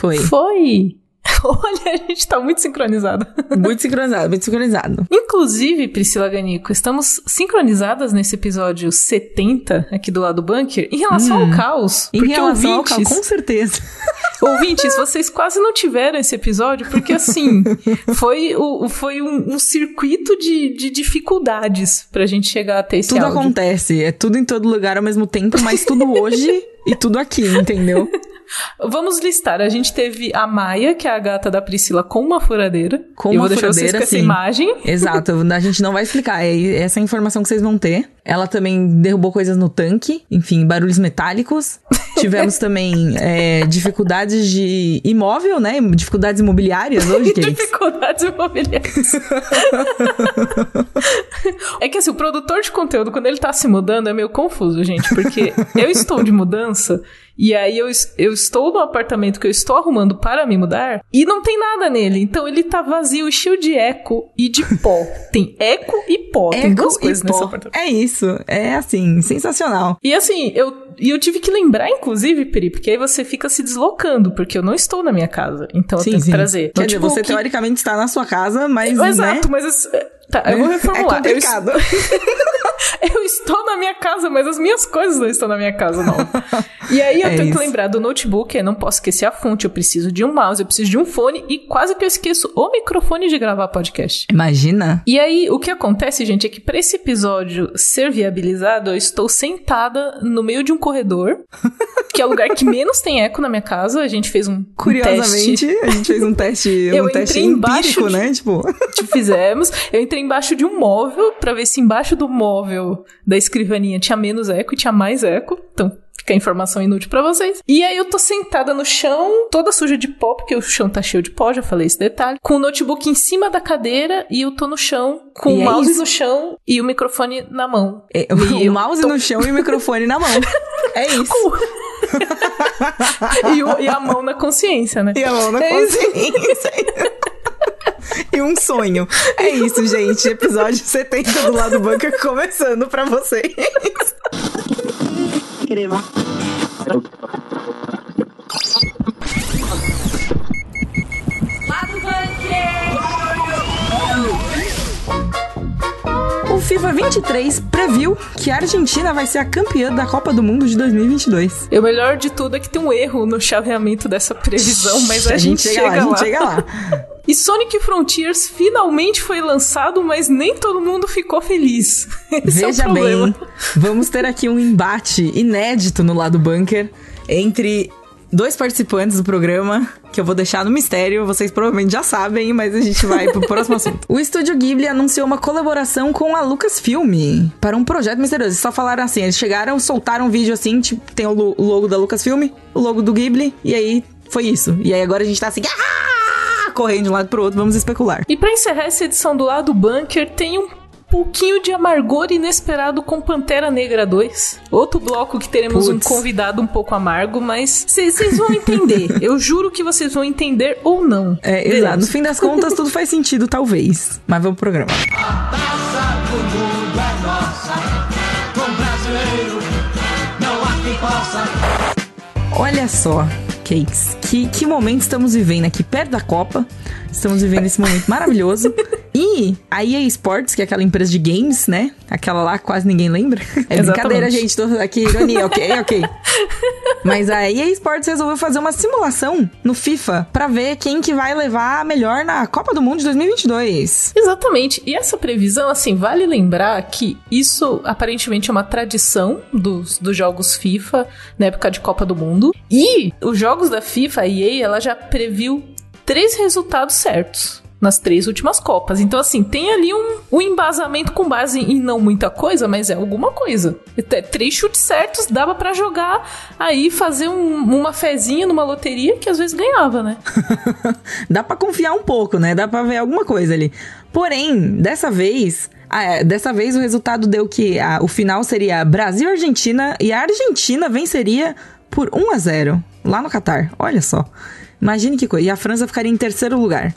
Foi. Foi! Olha, a gente tá muito sincronizado. Muito sincronizado, muito sincronizado. Inclusive, Priscila Ganico, estamos sincronizadas nesse episódio 70 aqui do lado do bunker em relação Hum. ao caos. Em porque relação ao ouvintes, carro, com certeza. ouvintes, vocês quase não tiveram esse episódio, porque assim, foi, o, foi um, um circuito de, de dificuldades pra gente chegar até esse Tudo áudio. acontece, é tudo em todo lugar ao mesmo tempo, mas tudo hoje e tudo aqui, entendeu? Vamos listar. A gente teve a Maia, que é a gata da Priscila, com uma furadeira. Com Eu uma vou deixar vocês furadeira, com essa imagem. Exato, a gente não vai explicar, é essa é a informação que vocês vão ter. Ela também derrubou coisas no tanque, enfim, barulhos metálicos. Tivemos também é, dificuldades de imóvel, né? Dificuldades imobiliárias hoje, Cakes. Dificuldades imobiliárias. é que assim, o produtor de conteúdo, quando ele tá se mudando, é meio confuso, gente, porque eu estou de mudança e aí eu, eu estou no apartamento que eu estou arrumando para me mudar e não tem nada nele. Então ele tá vazio cheio de eco e de pó. Tem eco e pó. tem Eco duas e coisas nesse pó. apartamento. É isso, é assim, sensacional. E assim, eu, e eu tive que lembrar, inclusive, Peri, porque aí você fica se deslocando, porque eu não estou na minha casa. Então eu sim, tenho sim. que trazer. Quer dizer, Notebook, você teoricamente está na sua casa, mas Exato, né? mas. esse- Tá, eu vou reformular. É complicado. Eu, eu estou na minha casa, mas as minhas coisas não estão na minha casa, não. E aí eu É tenho isso. que lembrar do notebook, eu não posso esquecer a fonte, eu preciso de um mouse, eu preciso de um fone e quase que eu esqueço o microfone de gravar podcast. Imagina. E aí, o que acontece, gente, é que pra esse episódio ser viabilizado, eu estou sentada no meio de um corredor, que é o lugar que menos tem eco na minha casa. A gente fez um, um Curiosamente, teste a gente fez um teste, Eu um entrei teste embaixo empírico, de- né? Tipo, fizemos. Eu entrei embaixo de um móvel pra ver se embaixo do móvel da escrivaninha tinha menos eco e tinha mais eco. Então, fica a informação inútil pra vocês. E aí eu tô sentada no chão, toda suja de pó, porque o chão tá cheio de pó, já falei esse detalhe. Com o notebook em cima da cadeira e eu tô no chão, com E o é mouse no chão e o microfone na mão. é, E o mouse tô- no chão e o microfone na mão. É isso. E, o- e a mão na consciência, né? E a mão na É consciência. E um sonho. É isso, gente. Episódio 70 do lado do bunker começando pra vocês. che ne va. O FIFA 23 previu que a Argentina vai ser a campeã da Copa do Mundo de 2022. E o melhor de tudo é que tem um erro no chaveamento dessa previsão, mas a, gente, chega, lá, a gente lá. chega lá. E Sonic Frontiers finalmente foi lançado, mas nem todo mundo ficou feliz. Esse é o Veja problema. bem, vamos ter aqui um embate inédito no lado bunker entre dois participantes do programa, que eu vou deixar no mistério, vocês provavelmente já sabem, mas a gente vai pro próximo assunto. O estúdio Ghibli anunciou uma colaboração com a Lucasfilm para um projeto misterioso. Eles só falaram assim, eles chegaram, soltaram um vídeo assim, tipo, tem o lo- o logo da Lucasfilm, o logo do Ghibli, e aí foi isso. E aí agora a gente tá assim, ah! correndo de um lado pro outro, vamos especular. E pra encerrar essa edição do lado bunker, tem um pouquinho de amargor inesperado com Pantera Negra 2. Outro bloco que teremos um Puts. convidado um pouco amargo, mas vocês vão entender. Eu juro que vocês vão entender ou não. É, Veremos. exato. No fim das contas, tudo faz sentido, talvez. Mas vamos pro programa. Taça do mundo é nossa, com brasileiro não há quem possa. Olha só, Cakes, que, que momento estamos vivendo aqui perto da Copa. Estamos vivendo esse momento maravilhoso. E a EA Sports, que é aquela empresa de games, né? Aquela lá quase ninguém lembra. É Exatamente. brincadeira, gente. Tô aqui, ironia, ok, ok. Mas a EA Sports resolveu fazer uma simulação no FIFA pra ver quem que vai levar melhor na Copa do Mundo de 2022. Exatamente. E essa previsão, assim, vale lembrar que isso aparentemente é uma tradição dos, dos jogos FIFA na época de Copa do Mundo. E os jogos da FIFA, a EA, ela já previu três resultados certos. Nas três últimas Copas. Então, assim, tem ali um, um embasamento com base em não muita coisa, mas é alguma coisa. Até Três chutes certos dava pra jogar aí, fazer um- uma fezinha numa loteria que às vezes ganhava, né? Dá pra confiar um pouco, né? Dá pra ver alguma coisa ali. Porém, dessa vez, ah, é, dessa vez o resultado deu que ah, o final seria Brasil e Argentina e a Argentina venceria por 1 a 0 lá no Catar. Olha só. Imagine que coisa. E a França ficaria em terceiro lugar.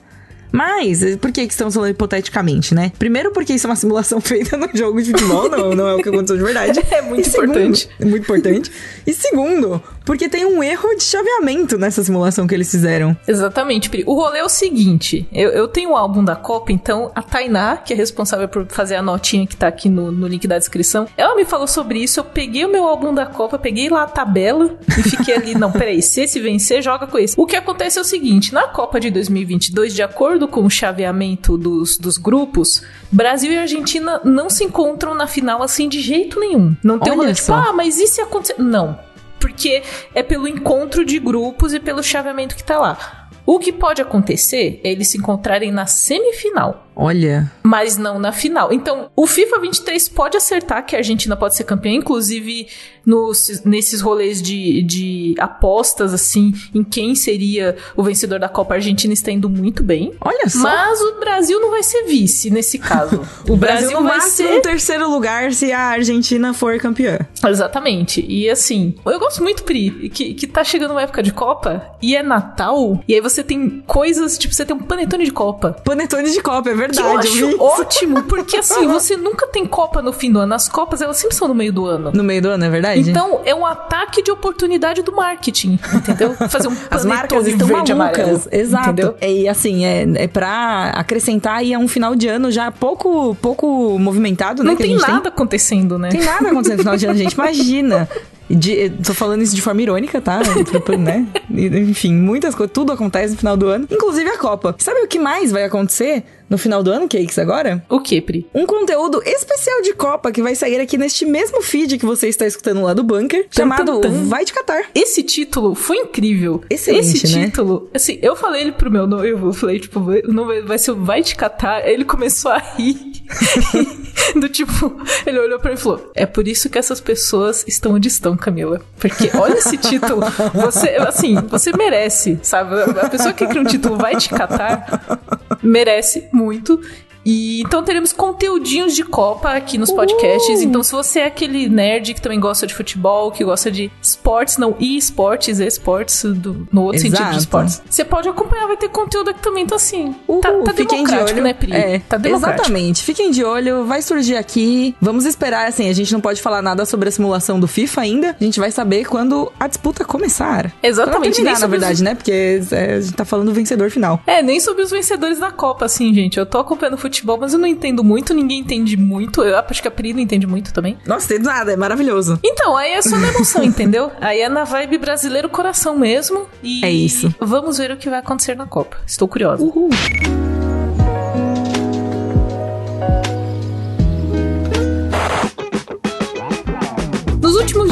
Mas, eh, por que, que estamos falando hipoteticamente, né? Primeiro, porque isso é uma simulação feita no jogo de futebol, não, não é o que aconteceu de verdade. É muito E segundo- importante. é muito importante. E segundo, Porque tem um erro de chaveamento nessa simulação que eles fizeram. Exatamente, Pri. O rolê é o seguinte: eu, eu tenho o álbum da Copa, então a Tainá, que é responsável por fazer a notinha que tá aqui no, no link da descrição, ela me falou sobre isso. Eu peguei o meu álbum da Copa, peguei lá a tabela e fiquei ali. não, peraí, se esse vencer, joga com esse. O que acontece é o seguinte: na Copa de 2022, de acordo com o chaveamento dos, dos grupos, Brasil e Argentina não se encontram na final assim de jeito nenhum. Não tem um Olha tipo, ah, mas e se acontecer? Não. Porque é pelo encontro de grupos e pelo chaveamento que tá lá. O que pode acontecer é eles se encontrarem na semifinal, Olha. mas não na final. Então, o FIFA 23 pode acertar que a Argentina pode ser campeã, inclusive nos, nesses rolês de, de apostas, assim, em quem seria o vencedor da Copa. Argentina está indo muito bem. Olha só. Mas o Brasil não vai ser vice nesse caso. o Brasil, no vai ser em terceiro lugar se a Argentina for campeã. Exatamente. E assim, eu gosto muito, Pri, que, que tá chegando uma época de Copa e é Natal, e aí você tem coisas, tipo, você tem um panetone de Copa. Panetone de Copa, é verdade. eu acho ótimo, porque assim, você nunca tem Copa no fim do ano. As Copas, elas sempre são no meio do ano. No meio do ano, é verdade? Então, é um ataque de oportunidade do marketing, entendeu? Fazer um As marcas estão verde e malucas. Exato. Entendeu? E assim, é, é pra acrescentar aí a um final de ano já pouco, pouco movimentado, né? Não tem nada acontecendo, né? Tem nada acontecendo no final de ano, gente. Imagina. De, tô falando isso de forma irônica, tá? né? Enfim, muitas coisas, tudo acontece no final do ano, inclusive a Copa. Sabe o que mais vai acontecer no final do ano, Cakes, agora? O que, Pri? Um conteúdo especial de Copa que vai sair aqui neste mesmo feed que você está escutando lá do bunker, chamado tum, tum. Vai de Catar. Esse título foi incrível. Excelente, Esse né? título, assim, eu falei ele pro meu noivo, eu falei, tipo, não vai, ser o Vai Te Catar. Ele começou a rir. Do tipo, ele olhou pra mim e falou: É por isso que essas pessoas estão onde estão, Camila. Porque olha esse título. Você, assim, você merece, sabe? A pessoa que cria um título Vai Te Catar merece muito. E então teremos conteúdinhos de Copa aqui nos podcasts. Então, se você é aquele nerd que também gosta de futebol, que gosta de esportes, não e-esportes, esportes, do- no outro sentido Exato. de esportes, você pode acompanhar, vai ter conteúdo aqui também. Então, assim, tá, Uhul, tá fiquem de democrático, olho. né, Pri? É, tá democrático. exatamente. Fiquem de olho, vai surgir aqui. Vamos esperar, assim, a gente não pode falar nada sobre a simulação do FIFA ainda. A gente vai saber quando a disputa começar. Exatamente, terminar, na sobre os- verdade, né? Porque é, a gente tá falando do vencedor final. É, nem sobre os vencedores da Copa, assim, gente. Eu tô acompanhando futebol, mas eu não entendo muito, ninguém entende muito. Eu acho que a Pri não entende muito também. Nossa, tem nada, é maravilhoso. Então, aí é só na emoção, entendeu? Aí é na vibe brasileiro coração mesmo. E É isso. Vamos ver o que vai acontecer na Copa. Estou curiosa. Uhul.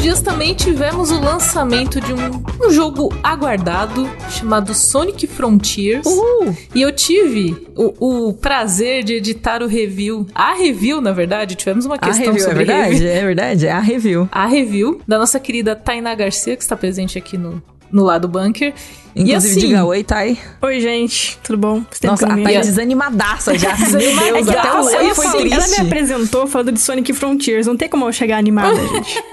Últimos dias também tivemos o lançamento de um, um jogo aguardado chamado Sonic Frontiers. Uhul. E eu tive o, o prazer de editar o review. A review, na verdade, tivemos uma A questão review, é sobre verdade? review. É verdade, é a review. A review da nossa querida Tainá Garcia, que está presente aqui no, no lado bunker. e Inclusive, assim, diga oi, Thay. Oi, gente, tudo bom? Nossa, que a Thay vim. desanimadaça já. Meu. Deus, É que até ela o foi oi assim, Ela me triste. apresentou falando de Sonic Frontiers, não tem como eu chegar animada, gente.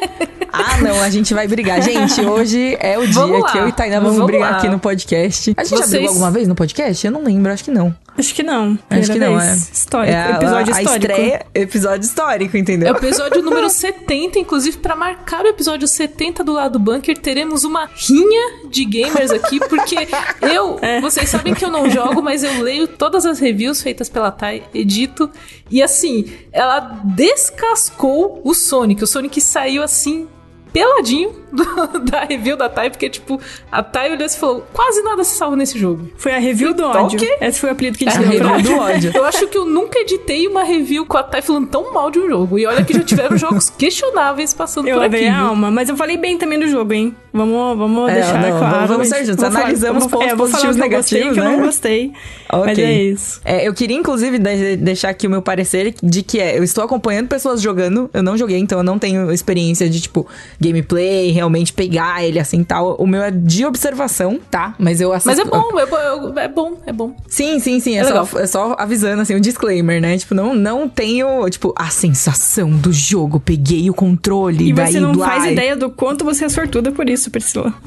Ah, não, a gente vai brigar. Gente, hoje é o dia Vamos lá. que eu e Tainá vamos, Vamos brigar lá. aqui no podcast. A gente já Vocês- brigou alguma vez no podcast? Eu não lembro, acho que não. Acho que não. Acho Primeira que não, vez. é. Histórico, É a- episódio a, histórico. A estreia, episódio histórico, É entendeu? o episódio número 70, inclusive, pra marcar o episódio 70 do lado bunker, teremos uma rinha de gamers aqui, porque eu, vocês sabem que eu não jogo, mas eu leio todas as reviews feitas pela Thay, edito, e assim, ela descascou o Sonic. O Sonic saiu assim. Peladinho do- da review da Thay, porque, tipo, a Thay olhou e falou: quase nada se salva nesse jogo. Foi a review do Tá ódio. Esse foi o apelido que a É gente a deu pra review do ódio. Eu acho que eu nunca editei uma review com a Thay falando tão mal de um jogo. E olha que já tiveram jogos questionáveis passando Eu por aqui. levei a alma, mas eu falei bem também do jogo, hein? Vamos, vamos É, deixar não, claro. vamos ser justos, Vou falar- analisamos vou- pontos é, positivos e eu negativos, que eu né? não gostei. Ok. Mas é isso. É, eu queria, inclusive, de- deixar aqui o meu parecer de que é, eu estou acompanhando pessoas jogando, eu não joguei, então eu não tenho experiência de, tipo, gameplay, realmente pegar ele assim e tal. O meu é de observação, tá? Mas eu assisto... Mas é bom, é bom, é bom, é bom. Sim, sim, sim. É, É só, legal. é só avisando, assim, o disclaimer, né? Tipo, não, não tenho, tipo, a sensação do jogo. Peguei o controle E daí você não faz ideia do quanto você é sortuda por isso. Priscila.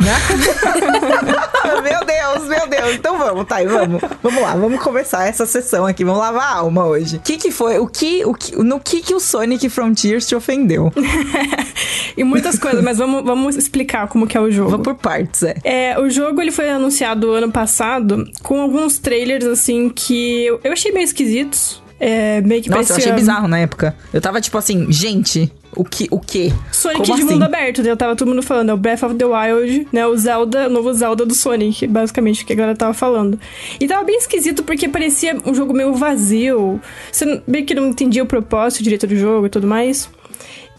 meu Deus, meu Deus. Então vamos, tá, vamos. Vamos lá, vamos começar essa sessão aqui. Vamos lavar a alma hoje. O que que foi? O que, o que, no que que o Sonic Frontiers te ofendeu? e muitas coisas, mas vamos, vamos explicar como que é o jogo. Vamos por partes, é. É, o jogo ele foi anunciado ano passado com alguns trailers assim que eu, eu achei meio esquisitos. É, meio que Nossa, eu parecia achei bizarro na época. Eu tava tipo assim, gente, o que? O quê? Sonic Como de assim? mundo aberto, né? Eu tava todo mundo falando, é o Breath of the Wild, né? O Zelda, o novo Zelda do Sonic, basicamente, o que a galera tava falando. E tava bem esquisito porque parecia um jogo meio vazio. Você meio que não entendia o propósito direito do jogo e tudo mais.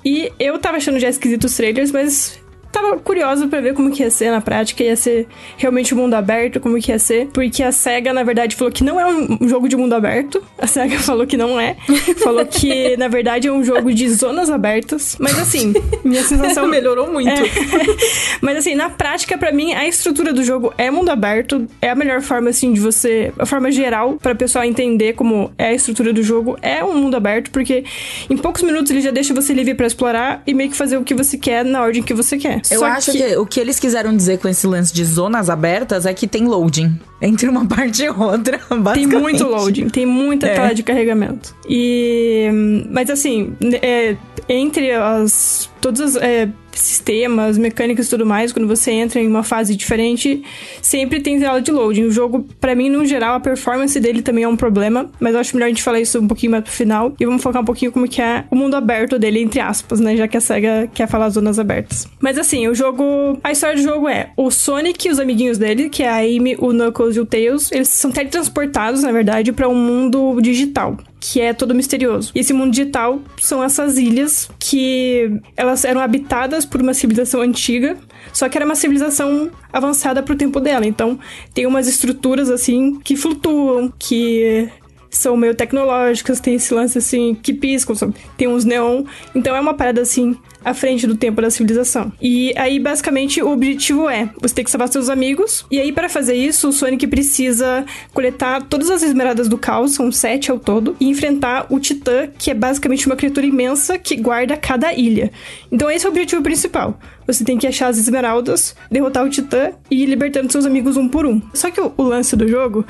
E eu tava achando já esquisito os trailers, mas tava curiosa pra ver como que ia ser na prática, ia ser realmente um mundo aberto, como que ia ser, porque a SEGA, na verdade, falou que não é um jogo de mundo aberto, a SEGA falou que não é, falou que, na verdade, é um jogo de zonas abertas, mas assim, minha sensação... Melhorou muito. É. Mas assim, na prática, pra mim, a estrutura do jogo é mundo aberto. É a melhor forma, assim, de você. A forma geral pra pessoal entender como é a estrutura do jogo. É um mundo aberto, porque em poucos minutos ele já deixa você livre pra explorar e meio que fazer o que você quer na ordem que você quer. Eu Só acho que... o que eles quiseram dizer com esse lance de zonas abertas é que tem loading entre uma parte e outra, Tem muito loading, tem muita É. tela de carregamento. E. Mas assim, é, entre as. Todos os é, sistemas, mecânicas e tudo mais, quando você entra em uma fase diferente, sempre tem tela de loading. O jogo, pra mim, no geral, a performance dele também é um problema, mas eu acho melhor a gente falar isso um pouquinho mais pro final. E vamos focar um pouquinho como que é o mundo aberto dele, entre aspas, né? Já que a SEGA quer falar zonas abertas. Mas assim, o jogo. A história do jogo é o Sonic e os amiguinhos dele, que é a Amy, o Knuckles e o Tails, eles são teletransportados, na verdade, pra um mundo digital que é todo misterioso. E esse mundo digital são essas ilhas que elas eram habitadas por uma civilização antiga, só que era uma civilização avançada pro tempo dela. Então, tem umas estruturas assim que flutuam, que são meio tecnológicas, tem esse lance assim que piscam, tem uns neon. Então é uma parada assim à frente do tempo da civilização. E aí basicamente o objetivo é você tem que salvar seus amigos. E aí para fazer isso, o Sonic precisa coletar todas as esmeraldas do caos, são sete ao todo, e enfrentar o Titã, que é basicamente uma criatura imensa que guarda cada ilha. Então esse é o objetivo principal. Você tem que achar as esmeraldas, derrotar o Titã e ir libertando seus amigos um por um. Só que o, o lance do jogo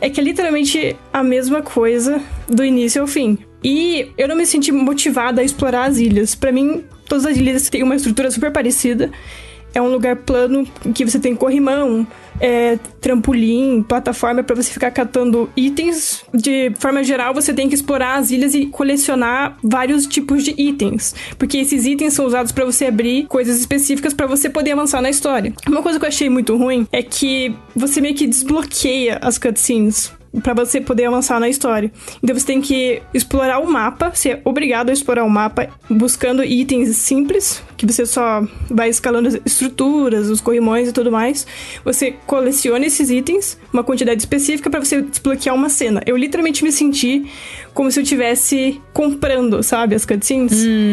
é que é literalmente a mesma coisa do início ao fim. E eu não me senti motivada a explorar as ilhas. Pra mim, todas as ilhas têm uma estrutura super parecida. É um lugar plano que você tem corrimão, é, trampolim, plataforma pra você ficar catando itens. De forma geral, você tem que explorar as ilhas e colecionar vários tipos de itens, porque esses itens são usados pra você abrir coisas específicas pra você poder avançar na história. Uma coisa que eu achei muito ruim é que você meio que desbloqueia as cutscenes Pra você poder avançar na história. Então você tem que explorar o mapa, você é obrigado a explorar o mapa buscando itens simples, que você só vai escalando as estruturas, os corrimões e tudo mais. Você coleciona esses itens, uma quantidade específica pra você desbloquear uma cena. Eu literalmente me senti como se eu estivesse comprando, sabe, as cutscenes.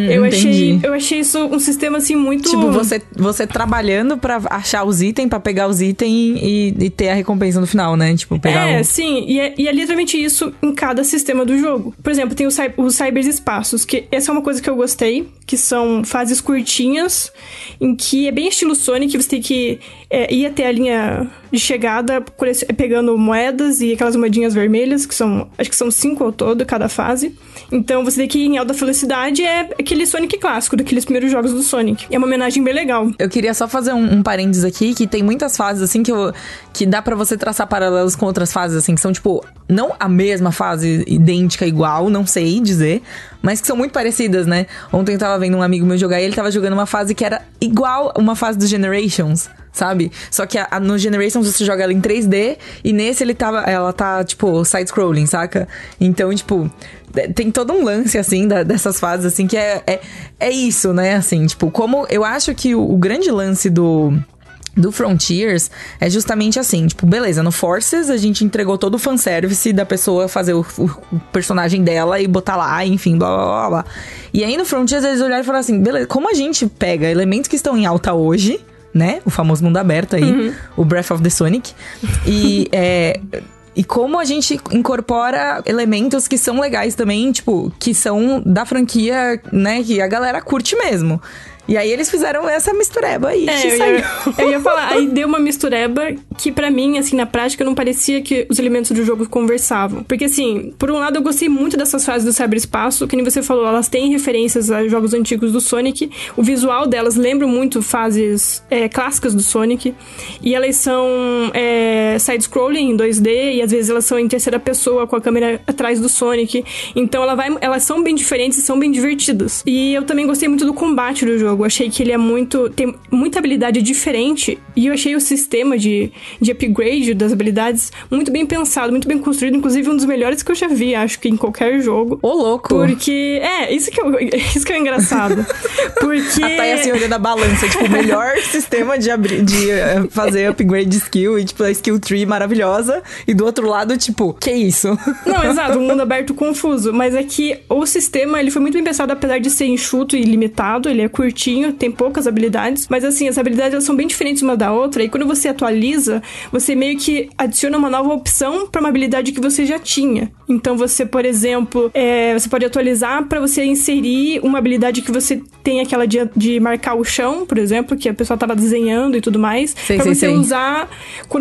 eu achei, entendi. eu achei isso um sistema assim muito Tipo, você, você trabalhando pra achar os itens, pra pegar os itens e, e ter a recompensa no final, né? Tipo, pegar É, o... sim, e é, e é literalmente isso em cada sistema do jogo. Por exemplo, tem os, os cyberespaços, que essa é uma coisa que eu gostei, que são fases curtinhas, em que é bem estilo Sonic, você tem que é, ir até a linha de chegada pegando moedas e aquelas moedinhas vermelhas, que são, acho que são cinco ao todo, cada fase. Então você tem que em alta velocidade, é aquele Sonic clássico, daqueles primeiros jogos do Sonic. É uma homenagem bem legal. Eu queria só fazer um, um parênteses aqui, que tem muitas fases, assim, que, eu, que dá pra você traçar paralelos com outras fases, assim, que são, tipo, não a mesma fase idêntica, igual, não sei dizer, mas que são muito parecidas, né? Ontem eu tava vendo um amigo meu jogar e ele tava jogando uma fase que era igual uma fase do Generations. Sabe? Só que a, a- no Generations você joga ela em 3D e nesse ele tava, ela tá, tipo, side-scrolling, saca? Então, tipo, tem todo um lance, assim, da- dessas fases, assim, que é, é, é isso, né? Assim, tipo, como eu acho que o, o grande lance do. Do Frontiers é justamente assim, tipo, beleza, no Forces a gente entregou todo o fanservice da pessoa fazer o, o- o personagem dela e botar lá, enfim, blá blá blá blá. E aí no Frontiers eles olharam e falaram assim, beleza, como a gente pega elementos que estão em alta hoje, né? O famoso mundo aberto aí, o Breath of the Sonic. E é. E como a gente incorpora elementos que são legais também, tipo, que são da franquia, né, que a galera curte mesmo. E aí eles fizeram essa mistureba aí. É, eu saiu. ia, eu ia falar, aí deu uma mistureba que pra mim, assim, na prática, não parecia que os elementos do jogo conversavam. Porque, assim, por um lado eu gostei muito dessas fases do cyberespaço, que nem você falou, elas têm referências a jogos antigos do Sonic, o visual delas lembra muito fases é, clássicas do Sonic, e elas são é, side-scrolling em 2D, e às vezes elas são em terceira pessoa, com a câmera atrás do Sonic, então ela vai, elas são bem diferentes e são bem divertidas. E eu também gostei muito do combate do jogo, achei que ele é muito, tem muita habilidade diferente, e eu achei o sistema de, de upgrade das habilidades muito bem pensado, muito bem construído, inclusive um dos melhores que eu já vi, acho que em qualquer jogo. Ô, louco. Porque, é, isso que, eu, isso que é engraçado. Porque. A Thay assim olhando a balança, tipo, o melhor sistema de, abrir, de eh, fazer upgrade de skill e, tipo, a skill tree maravilhosa. E do outro lado, tipo, que isso? Não, exato, um mundo aberto confuso. Mas é que o sistema, ele foi muito bem pensado, apesar de ser enxuto e limitado, ele é curtinho, tem poucas habilidades. Mas assim, as habilidades elas são bem diferentes uma da outra. E quando você atualiza, você meio que adiciona uma nova opção para uma habilidade que você já tinha. Então você, por exemplo, é, você pode atualizar para você inserir uma habilidade que você tem aquela de, de marcar o chão, por exemplo, que a pessoa tava desenhando e tudo mais. Sei, você sei. usar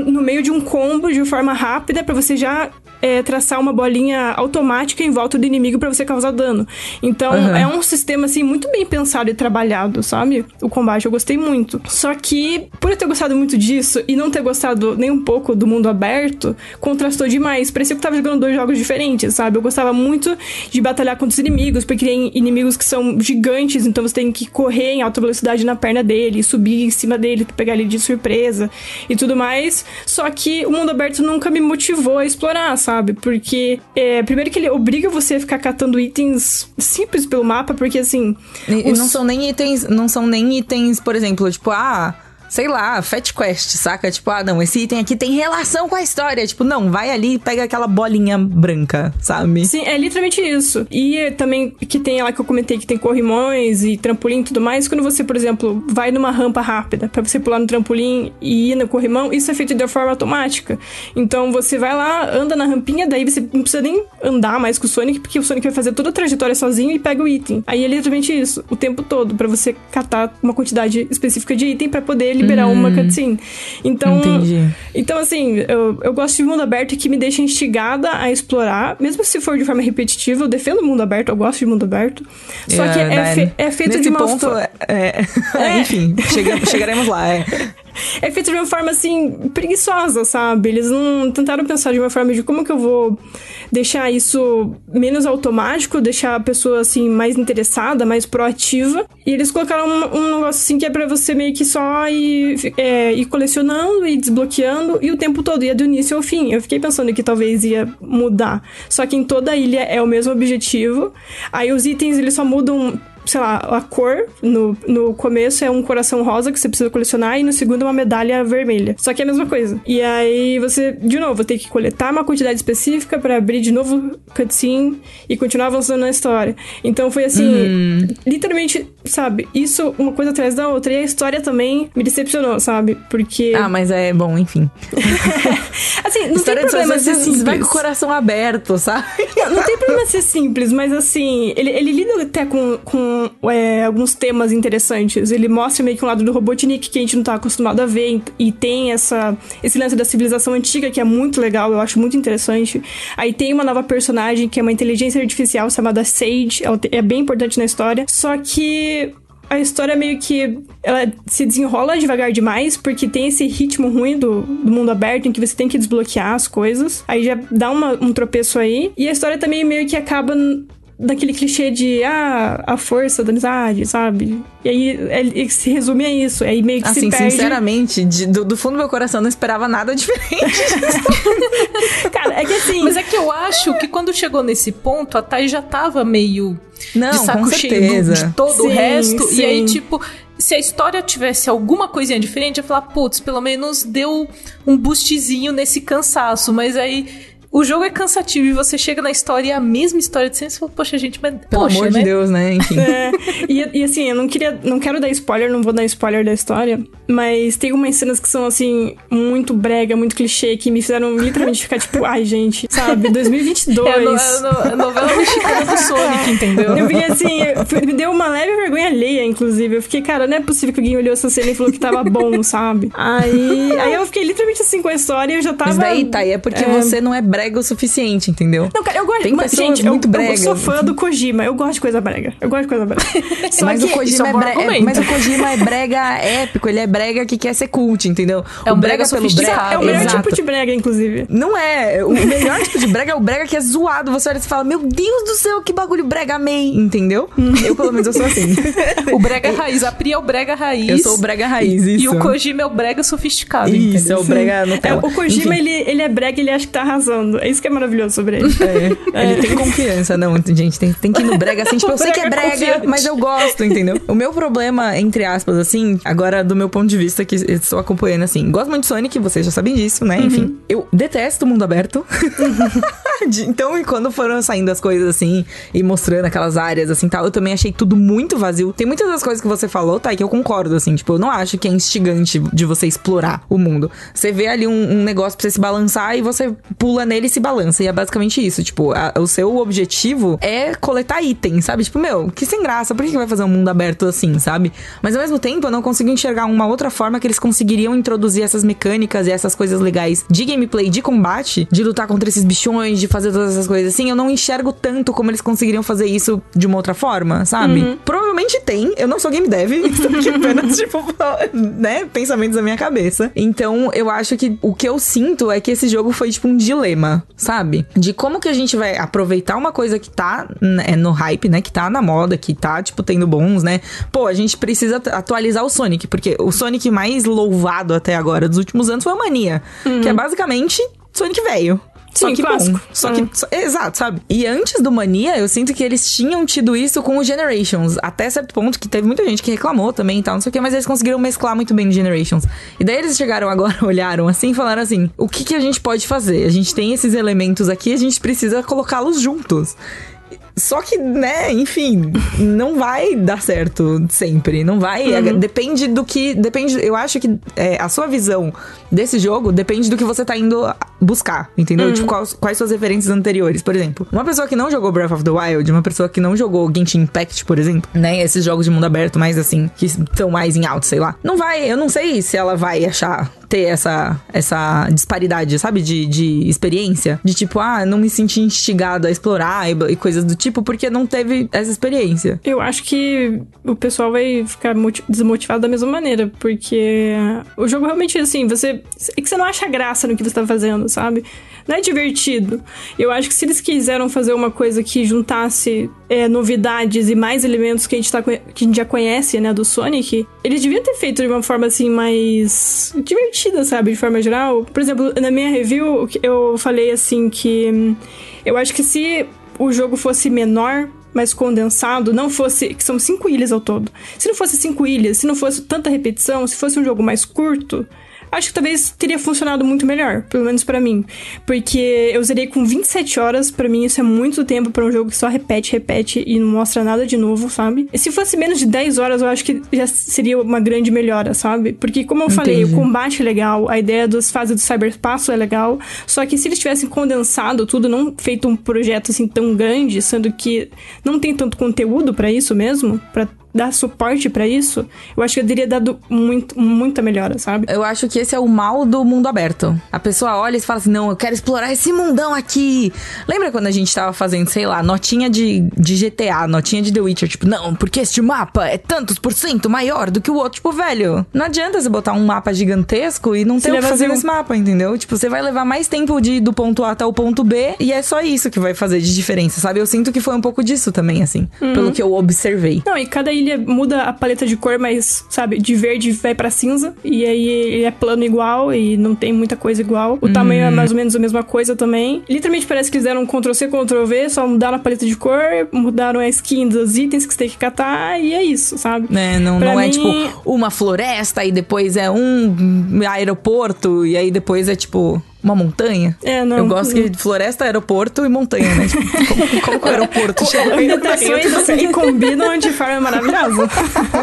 no meio de um combo de forma rápida para você já é, traçar uma bolinha automática em volta do inimigo para você causar dano. Então Aham. é um sistema assim muito bem pensado e trabalhado, sabe? O combate eu gostei muito. Só que por eu ter gostado muito disso e não ter gostado nem um pouco do mundo aberto, contrastou demais. Parecia que eu tava jogando dois jogos diferentes, sabe? Eu gostava muito de batalhar contra os inimigos, porque tem inimigos que são gigantes, então você tem que correr em alta velocidade na perna dele, subir em cima dele, pegar ele de surpresa e tudo mais. Só que o mundo aberto nunca me motivou a explorar, sabe? Porque, é, primeiro que ele obriga você a ficar catando itens simples pelo mapa, porque assim. E, e os- não são nem itens, não são nem itens, por exemplo, tipo, ah, sei lá, Fat Quest, saca? Tipo, ah, não, esse item aqui tem relação com a história. Tipo, não, vai ali e pega aquela bolinha branca, sabe? Sim, é literalmente isso. E também que tem lá que eu comentei que tem corrimões e trampolim e tudo mais. Quando você, por exemplo, vai numa rampa rápida pra você pular no trampolim e ir no corrimão, isso é feito de forma automática. Então você vai lá, anda na rampinha, daí você não precisa nem andar mais com o Sonic, porque o Sonic vai fazer toda a trajetória sozinho e pega o item. Aí é literalmente isso, o tempo todo, pra você catar uma quantidade específica de item pra poder liberar uma cutscene. Então, Entendi. então, assim, eu, eu gosto de mundo aberto que me deixa instigada a explorar, mesmo se for de forma repetitiva, eu defendo o mundo aberto, eu gosto de mundo aberto. Só que é, fe- é feito nesse de uma ponto, é, é- É. enfim, chega- chegaremos lá, é. é feito de uma forma assim preguiçosa, sabe? Eles não tentaram pensar de uma forma de como que eu vou deixar isso menos automático, deixar a pessoa assim mais interessada, mais proativa. E eles colocaram um, um negócio assim que é pra você meio que só ir, é, ir colecionando e desbloqueando e o tempo todo ia do início ao fim. Eu fiquei pensando que talvez ia mudar. Só que em toda a ilha é o mesmo objetivo. Aí os itens eles só mudam sei lá, a cor no, no começo é um coração rosa que você precisa colecionar e no segundo é uma medalha vermelha. Só que é a mesma coisa. E aí você, de novo, tem que coletar uma quantidade específica pra abrir de novo cutscene e continuar avançando na história. Então foi assim, literalmente, sabe, isso uma coisa atrás da outra. E a história também me decepcionou, sabe? Porque. Ah, mas é bom, enfim. assim, não História tem problema ser vezes simples. vai com o coração aberto, sabe? Não, não tem problema ser simples, mas assim, ele, ele lida até com, com é, alguns temas interessantes. Ele mostra meio que um lado do Robotnik que a gente não tá acostumado a ver, e tem essa, esse lance da civilização antiga que é muito legal, eu acho muito interessante. Aí tem uma nova personagem que é uma inteligência artificial chamada Sage, ela te- é bem importante na história, só que a história meio que ela se desenrola devagar demais, porque tem esse ritmo ruim do, do mundo aberto em que você tem que desbloquear as coisas. Aí já dá uma- um tropeço aí. E a história também meio que acaba daquele clichê de ah, a força da amizade, sabe? E aí ele se resume a isso. Aí meio que se Assim, perde. sinceramente, de- do, do fundo do meu coração, não esperava nada diferente. Cara, é que assim. Mas é que eu acho que quando chegou nesse ponto, a Thay já tava meio Não, de saco com cheio certeza. de todo o Sim, resto. E aí, sim. tipo, se a história tivesse alguma coisinha diferente, eu ia falar, putz, pelo menos deu um boostzinho nesse cansaço. Mas aí. O jogo é cansativo e você chega na história e é a mesma história de sempre, você fala, poxa, gente, mas Pelo poxa, amor né? de Deus, né? Enfim. É, e, e assim, eu não queria. Não quero dar spoiler, não vou dar spoiler da história. Mas tem umas cenas que são, assim, muito brega, muito clichê, que me fizeram literalmente ficar tipo, ai, gente, sabe? 2022. É a, no- a no- a novela mexicana do Sonic, entendeu? Eu fiquei assim, eu- me deu uma leve vergonha alheia, inclusive. Eu fiquei, cara, não é possível que alguém olhou essa cena e falou que tava bom, sabe? Aí, aí eu fiquei literalmente assim com a história e eu já tava. Mas daí, tá, e é porque você não é brega o suficiente, entendeu? Não, cara, eu gosto Tem mas, gente, eu- muito eu, bregas. sou fã do Kojima, eu gosto de coisa brega. Eu gosto de coisa brega. Só mas, que o é Kojima é bom bre- é- mas o Kojima é brega épico, ele é brega que quer ser cult, entendeu? É o um brega pelo sofisticado. é o melhor Exato. tipo de brega, inclusive. Não é. O melhor tipo de brega é o brega que é zoado. Você olha e fala, meu Deus do céu, que bagulho brega amei, entendeu? Eu, pelo menos, eu sou assim. O brega raiz. A Pri é o brega raiz. Eu sou o brega raiz, isso. E o Kojima é o brega sofisticado, Isso, é entendeu? o brega É, Nutella. o Kojima, Enfim. ele, ele é brega e ele acha que tá arrasando. É isso que é maravilhoso sobre ele. É, Ele tem confiança, não, gente. Tem, tem que ir no brega assim, tipo, eu sei que é Brega confiante. mas eu gosto, entendeu? O meu problema, entre aspas, assim, agora do meu ponto de vista, que estou acompanhando, assim, gosto muito de Sonic, vocês já sabem disso, né? Enfim, eu detesto o mundo aberto. De- então, e quando foram saindo as coisas assim e mostrando aquelas áreas assim tal, eu também achei tudo muito vazio. Tem muitas das coisas que você falou, tá? Que eu concordo, assim, tipo, eu não acho que é instigante de você explorar o mundo. Você vê ali um, um negócio pra você se balançar e você pula nele e se balança. E é basicamente isso. Tipo, a- o seu objetivo é coletar itens, sabe? Tipo, meu, que sem graça, por que, que vai fazer um mundo aberto assim, sabe? Mas ao mesmo tempo, eu não consigo enxergar uma outra forma que eles conseguiriam introduzir essas mecânicas e essas coisas legais de gameplay, de combate, de lutar contra esses bichões, de fazer todas essas coisas assim. Eu não enxergo tanto como eles conseguiriam fazer isso de uma outra forma, sabe? Provavelmente tem. Eu não sou game dev, então que apenas, tipo, né, pensamentos da minha cabeça. Então, eu acho que o que eu sinto é que esse jogo foi, tipo, um dilema, sabe? De como que a gente vai aproveitar uma coisa que tá né, no hype, né? Que tá na moda, que tá, tipo, tendo bons, né? Pô, a gente precisa atualizar o Sonic, porque o Sonic mais louvado até agora dos últimos anos foi o Mania, que é basicamente Sonic velho. Só Sim, que clássico. bom. Só que. só- exato, sabe? E antes do Mania, eu sinto que eles tinham tido isso com o Generations. Até certo ponto, que teve muita gente que reclamou também e tal, não sei o que, mas eles conseguiram mesclar muito bem no Generations. E daí eles chegaram agora, olharam assim e falaram assim: o que, que a gente pode fazer? A gente tem esses elementos aqui, a gente precisa colocá-los juntos. Só que, né, enfim, não vai dar certo sempre. Não vai. é, Depende do que. Depende. Eu acho que é, a sua visão desse jogo depende do que você tá indo buscar, entendeu? Tipo, quais, quais suas referências anteriores. Por exemplo, uma pessoa que não jogou Breath of the Wild, uma pessoa que não jogou Genshin Impact, por exemplo, né? Esses jogos de mundo aberto mais assim, que estão mais em alto, sei lá. Não vai. Eu não sei se ela vai achar ter essa, essa disparidade, sabe? De, de experiência. De tipo, ah, não me senti instigado a explorar e, e coisas do tipo, porque não teve essa experiência. Eu acho que o pessoal vai ficar moti- desmotivado da mesma maneira, porque o jogo realmente, assim, você. É que você não acha graça no que você tá fazendo, sabe? Não é divertido. Eu acho que se eles quiseram fazer uma coisa que juntasse é, novidades e mais elementos que a, gente tá, que a gente já conhece, né, do Sonic, eles deviam ter feito de uma forma, assim, mais divertida, sabe? De forma geral. Por exemplo, na minha review, eu falei, assim, que hum, eu acho que se o jogo fosse menor, mais condensado, não fosse. que são cinco ilhas ao todo. Se não fosse cinco ilhas, se não fosse tanta repetição, se fosse um jogo mais curto. Acho que talvez teria funcionado muito melhor, pelo menos pra mim. Porque eu zerei com 27 horas, pra mim isso é muito tempo pra um jogo que só repete, repete e não mostra nada de novo, sabe? E se fosse menos de 10 horas, eu acho que já seria uma grande melhora, sabe? Porque, como eu falei, o Entendi. combate é legal, a ideia das fases do cyberspaço é legal, só que se eles tivessem condensado tudo, não feito um projeto assim tão grande, sendo que não tem tanto conteúdo pra isso mesmo, pra dar suporte pra isso, eu acho que eu teria dado muito, muita melhora, sabe? Eu acho que esse é o mal do mundo aberto. A pessoa olha e fala assim: não, eu quero explorar esse mundão aqui. Lembra quando a gente tava fazendo, sei lá, notinha de, de GTA, notinha de The Witcher? Tipo, não, porque este mapa é tantos por cento maior do que o outro. Tipo, velho, não adianta você botar um mapa gigantesco e não ter o que fazer nesse mapa, entendeu? Tipo, você vai levar mais tempo de ir do ponto A até o ponto B e é só isso que vai fazer de diferença, sabe? Eu sinto que foi um pouco disso também, assim, pelo que eu observei. Não, e cada ilha muda a paleta de cor, mas, sabe, de verde vai pra cinza. E aí ele é plano igual e não tem muita coisa igual. O tamanho é mais ou menos a mesma coisa também. Literalmente parece que fizeram um Ctrl-C, Ctrl-V, só mudaram a paleta de cor, mudaram a skin dos itens que você tem que catar e é isso, sabe? né? Não, Pra não é mim- tipo uma floresta e depois é um aeroporto e aí depois é tipo uma montanha. É, não. eu gosto não. que floresta, aeroporto e montanha, né? Tipo, como, como que o aeroporto chega? Ambientações que combinam de forma maravilhosa.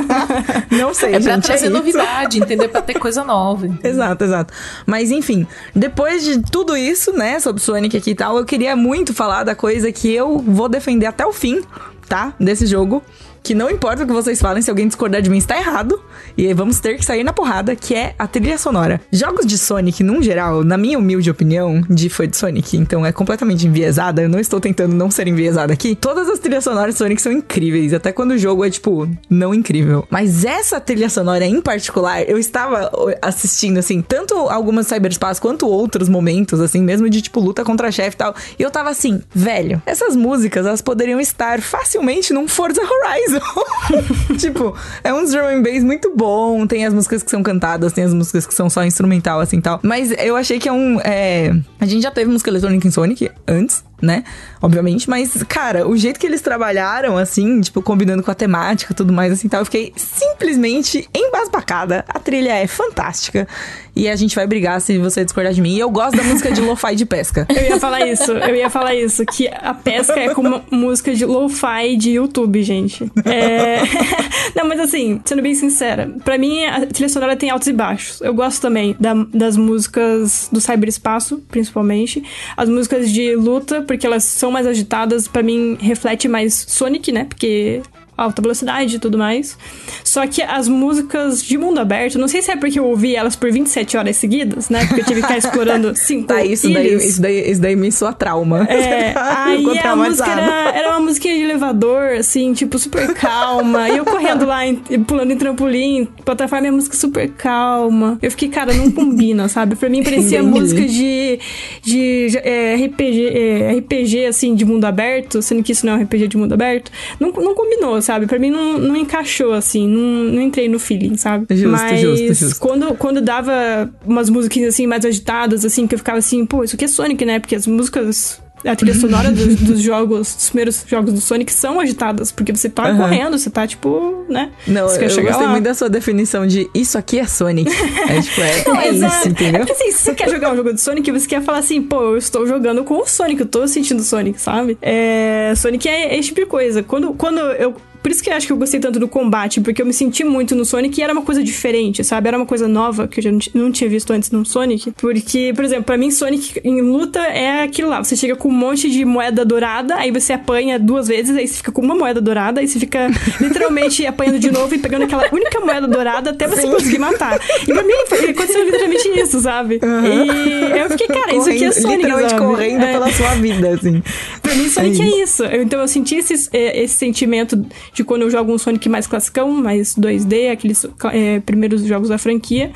Não sei, É pra gente. trazer é novidade, entendeu? Pra ter coisa nova. Exato, exato. Mas enfim, depois de tudo isso, né, sobre Sonic aqui e tal, eu queria muito falar da coisa que eu vou defender até o fim, tá? Desse jogo. Que não importa o que vocês falem, se alguém discordar de mim, está errado. E vamos ter que sair na porrada, que é a trilha sonora. Jogos de Sonic, num geral, na minha humilde opinião, de foi de Sonic, então é completamente enviesada. Eu não estou tentando não ser enviesada aqui. Todas as trilhas sonoras de Sonic são incríveis, até quando o jogo é, tipo, não incrível. Mas essa trilha sonora em particular, eu estava assistindo, assim, tanto algumas cyberspace quanto outros momentos, assim, mesmo de, tipo, luta contra chefe e tal. E eu tava assim, velho, essas músicas, elas poderiam estar facilmente num Forza Horizon. tipo, é um drum and bass muito bom. Tem as músicas que são cantadas, tem as músicas que são só instrumental, assim tal. Mas eu achei que é um. é, A gente já teve música eletrônica em Sonic antes, né? Obviamente. Mas, cara, o jeito que eles trabalharam, assim, tipo, combinando com a temática e tudo mais, assim tal, eu fiquei simplesmente embasbacada. A trilha é fantástica. E a gente vai brigar se você discordar de mim. E eu gosto da música de lo-fi de pesca. Eu ia falar isso, eu ia falar isso, que a pesca é como música de lo-fi de YouTube, gente. É... Não, mas assim, sendo bem sincera, pra mim a trilha sonora tem altos e baixos. Eu gosto também da- das músicas do cyberespaço, principalmente. As músicas de luta, porque elas são mais agitadas, pra mim reflete mais Sonic, né? Porque alta velocidade e tudo mais. Só que as músicas de mundo aberto, não sei se é porque eu ouvi elas por 27 horas seguidas, né? Porque eu tive que ficar explorando cinco Tá, isso daí, isso daí, isso daí me soa trauma. É, aí a música era, era uma musiquinha de elevador, assim, tipo, super calma. E eu correndo lá, em- pulando em trampolim, plataforma, a música super calma. Eu fiquei, cara, não combina, sabe? Pra mim parecia Entendi. música de, de é, RPG, é, RPG, assim, de mundo aberto, sendo que isso não é um RPG de mundo aberto. Não, não combinou, sabe? Pra mim não, não encaixou, assim, não, não entrei no feeling, sabe? Justo, Mas justo, justo. Quando, quando dava umas musiquinhas, assim, mais agitadas, assim, que eu ficava assim, pô, isso aqui é Sonic, né? Porque as músicas a trilha sonora dos, dos jogos, dos primeiros jogos do Sonic são agitadas, porque você tá Aham. correndo, você tá, tipo, né? Não, você eu quer chegar gostei lá. muito da sua definição de isso aqui é Sonic. É tipo, é, é Exato. isso, entendeu? É porque assim, se você quer jogar um jogo de Sonic, você quer falar assim, pô, eu estou jogando com o Sonic, eu tô sentindo Sonic, sabe? É, Sonic é esse tipo de coisa. Quando, quando eu. Por isso que eu acho que eu gostei tanto do combate, porque eu me senti muito no Sonic e era uma coisa diferente, sabe? Era uma coisa nova que eu já não, ti- não tinha visto antes no Sonic. Porque, por exemplo, pra mim, Sonic em luta é aquilo lá. Você chega com um monte de moeda dourada, aí você apanha duas vezes, aí você fica com uma moeda dourada, aí você fica literalmente apanhando de novo e pegando aquela única moeda dourada até você conseguir matar. E pra mim aconteceu literalmente isso, sabe? E eu fiquei, cara, isso aqui é Correndo- Sonic, Literalmente sabe? correndo É. pela sua vida, assim. Pra mim, Sonic É é isso. Então eu senti esse, é, esse sentimento de quando eu jogo um Sonic mais classicão, mais 2D, aqueles é, primeiros jogos da franquia.